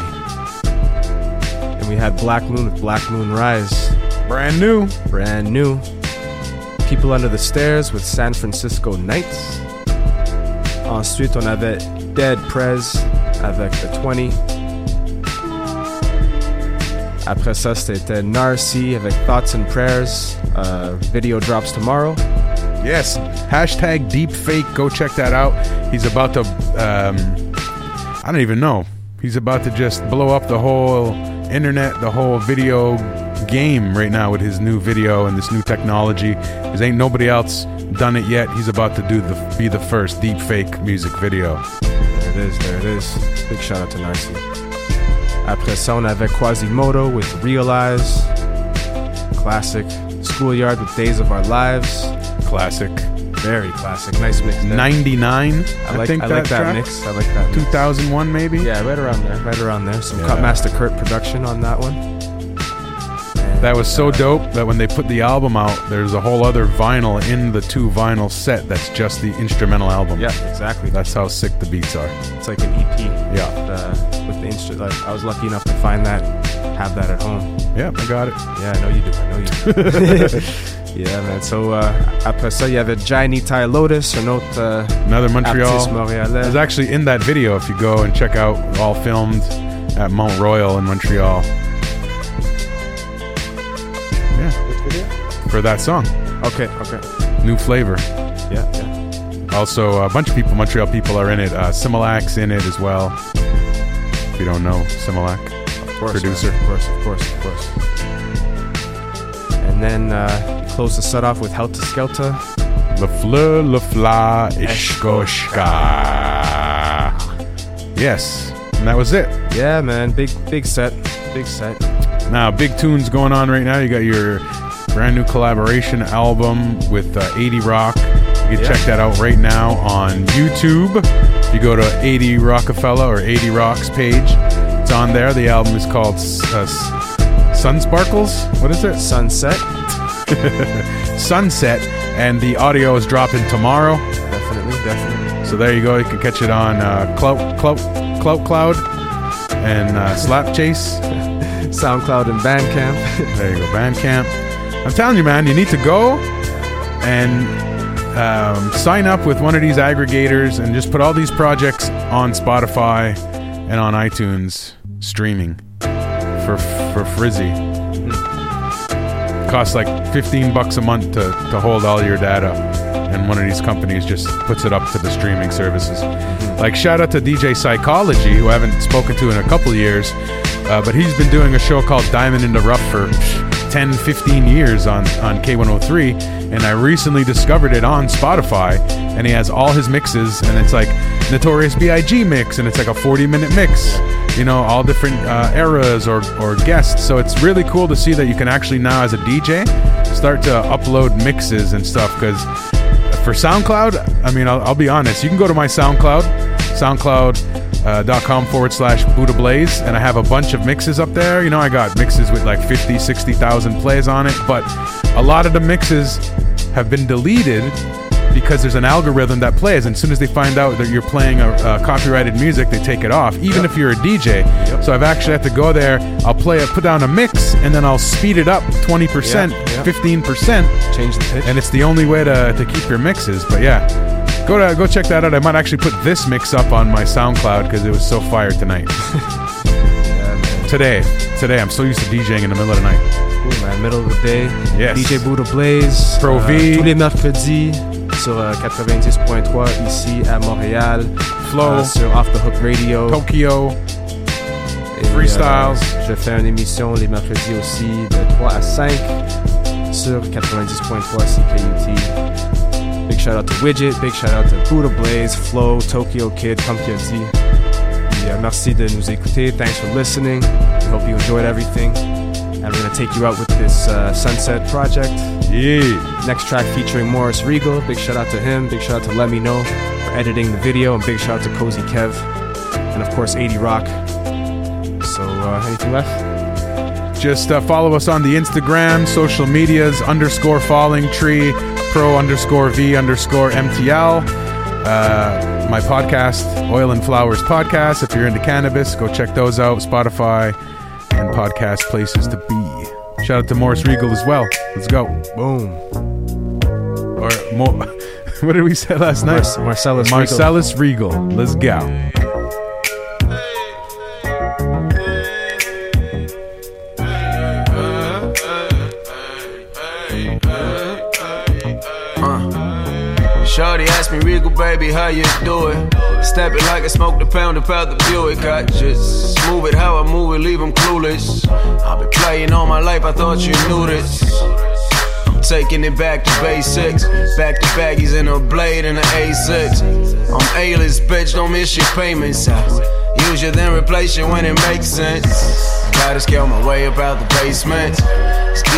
And we had Black Moon with Black Moon Rise. Brand new. Brand new. People Under the Stairs with San Francisco Nights. Ensuite, on avait Dead Prez avec The 20. Après ça, c'était Narcy avec Thoughts and Prayers. Uh, video drops tomorrow. Yes, hashtag deepfake. Go check that out. He's about to, um, I don't even know. He's about to just blow up the whole internet, the whole video game right now with his new video and this new technology. Because ain't nobody else done it yet. He's about to do the be the first deepfake music video. There it is, there it is. Big shout out to Narcy. Après ça, on avait Quasimoto with Realize. Classic. Schoolyard with Days of Our Lives. Classic. Very classic. Nice mix. there. 99, I like, think I like that track? mix. I like that mix. 2001 maybe? Yeah, right around there. Right around there. Some Yeah. Cutmaster Kurt production on that one. That was so dope that when they put the album out, there's a whole other vinyl in the two vinyl set that's just the instrumental album. Yeah, exactly. That's how sick the beats are. It's like an EP. Yeah. Uh, with the instru- like, I was lucky enough to find that, have that at home. Yeah, I got it. Yeah, I know you do. I know you do. yeah, man. So, uh, après ça, il y avait Johnny Ty Lotus, un autre. Uh, Another Montreal. montréalais. It was actually in that video if you go and check out, all filmed at Mount Royal in Montreal. For that song. Okay, okay. New flavor. Yeah, yeah. Also, a bunch of people, Montreal people, are in it. Uh, Simahlak's in it as well. If you don't know Simahlak, Of course, producer. man. Of course, of course, of course. And then uh, he closed the set off with Helter Skelter. Le fleur, le fla, ishkoshka. Yes, and that was it. Yeah, man. Big, big set. Big set. Now, big tunes going on right now. You got your brand new collaboration album with uh, 80 Rock. You can Yeah. check that out right now on YouTube. If you go to 80 Rockefeller or 80 Rocks page, it's on there. The album is called uh, Sun Sparkles. What is it? Sunset. Sunset, and the audio is dropping tomorrow. Definitely, definitely. So there you go. You can catch it on uh, Clout, Clout, Clout Cloud and uh, Slap Chase. SoundCloud and Bandcamp. there you go, Bandcamp. I'm telling you, man, you need to go and um, sign up with one of these aggregators and just put all these projects on Spotify and on iTunes streaming for for Frizzy. Costs like 15 bucks a month to, to hold all your data, and one of these companies just puts it up to the streaming services. Like shout out to DJ Psychology, who I haven't spoken to in a couple years, uh, but he's been doing a show called Diamond in the Rough for 10, 15 years on, on K103, and I recently discovered it on Spotify, and he has all his mixes, and it's like Notorious B.I.G. mix, and it's like a 40 minute mix, you know, all different uh, eras or, or guests. So it's really cool to see that you can actually now, as a DJ, start to upload mixes and stuff, because for SoundCloud, I mean, I'll, I'll be honest, you can go to my SoundCloud, SoundCloud Uh, com forward slash Buddha Blaze, and I have a bunch of mixes up there. You know, I got mixes with like 50, 60,000 plays on it, but a lot of the mixes have been deleted because there's an algorithm that plays, and as soon as they find out that you're playing a, a copyrighted music, they take it off, even if you're a DJ. So I've actually had to go there. I'll play it, put down a mix, and then I'll speed it up 20%, Yeah, yeah. 15%. Change the pitch. And it's the only way to, to keep your mixes. But yeah, go to go check that out. I might actually put this mix up on my SoundCloud because it was so fire tonight. Today, today I'm so used to DJing in the middle of the night. Cool, man. Middle of the day. Yes. DJ Buddha Blaze. Pro euh, V. Uh, Tous les mercredis sur euh, 90.3 ici à Montréal. Flow. Euh, sur Off the Hook Radio. Tokyo. Et, Freestyles. euh, je fais une émission les mercredis aussi de 3 à 5 sur 90.3 CKUT. Big shout out to Widget, big shout out to Buddha Blaze, Flow, Tokyo Kid, comme dit. Euh, merci de nous écouter. Thanks for listening. We hope you enjoyed everything. And we're gonna take you out with this uh, Sunset project. Yeah. Next track featuring Morris Regal. Big shout out to him. Big shout out to Let Me Know for editing the video. And big shout out to Cozy Kev. And of course, 80 Rock. So, uh, anything left? Just uh, follow us on the Instagram, social medias, underscore falling tree, pro underscore V underscore MTL. Uh, my podcast, Oil and Flowers Podcast. If you're into cannabis, go check those out. Spotify and podcast places to be. Shout out to Morris Regal as well. Let's go. Boom. Or more. What did we say last night? Mar- Marcellus Regal. Marcellus Regal. Let's go. Me, Regal, baby, how you do it? Step it like I smoked a pound of the Buick. I just move it how I move it, leave them clueless. I've been playing all my life, I thought you knew this. I'm taking it back to basics. Back to baggies and a blade and an A6. I'm A-list, bitch, don't miss your payments. I use you, then replace you when it makes sense. Gotta scale my way up out the basement.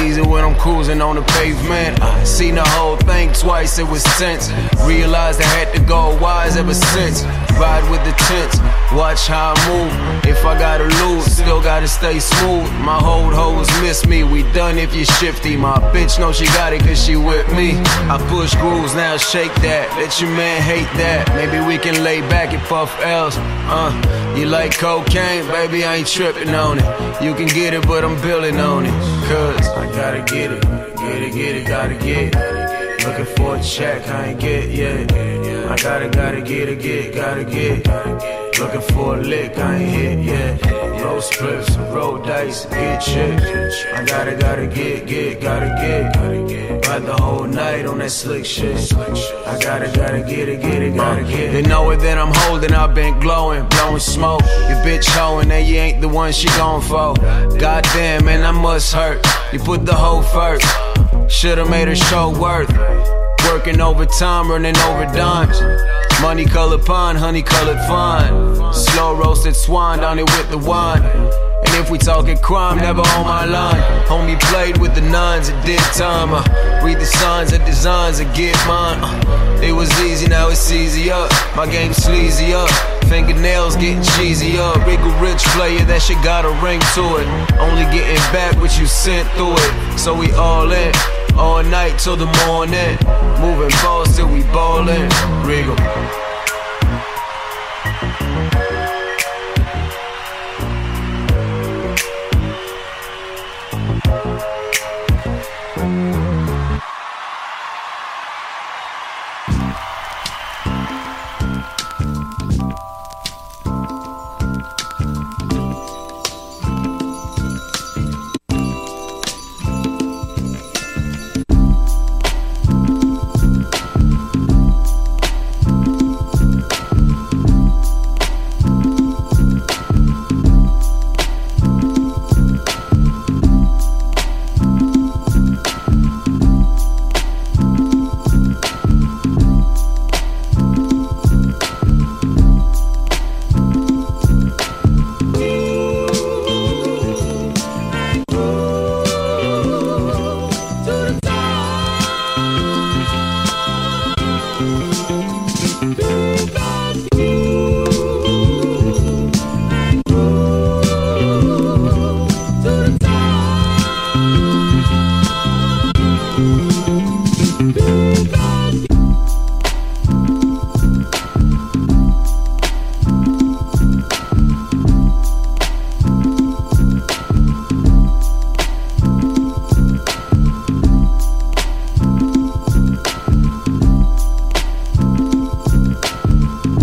Easy when I'm cruising on the pavement. Seen the whole thing twice, it was tense. Realized I had to go wise ever since. Ride with the tents, watch how I move. If I gotta lose, still gotta stay smooth. My hold hoes miss me, we done if you shifty. My bitch know she got it cause she with me. I push grooves, now shake that. Let your man hate that. Maybe we can lay back and puff L's. Uh, you like cocaine? Baby, I ain't tripping on it. You can get it, but I'm billing on it. Cause I gotta get it, get it, get it, gotta get it. Looking for a check, I ain't get yet. I gotta, gotta get it, get, gotta get. Looking for a lick, I ain't hit yet. Roll splits, roll dice, get shit. I gotta, gotta get, get, gotta get. Ride the whole night on that slick shit. I gotta, gotta get it, get it, gotta uh, get. They know it that I'm holding, I've been glowing, blowing smoke. Your bitch hoeing and you ain't the one she going for. Goddamn, man, I must hurt. You put the hoe first. Should've made her show worth. Working overtime, running over dimes. Money colored pond, honey colored fun. Slow roasted swan down it with the wine. And if we talking crime, never on my line. Homie played with the nines and did time. Uh, read the signs of designs and get mine. Uh, it was easy, now it's easy up. My game sleazy up. Fingernails getting cheesy up. Wriggle rich player, that shit got a ring to it. Only getting back what you sent through it. So we all in. All night till the morning. Moving balls till we ballin'. Regal.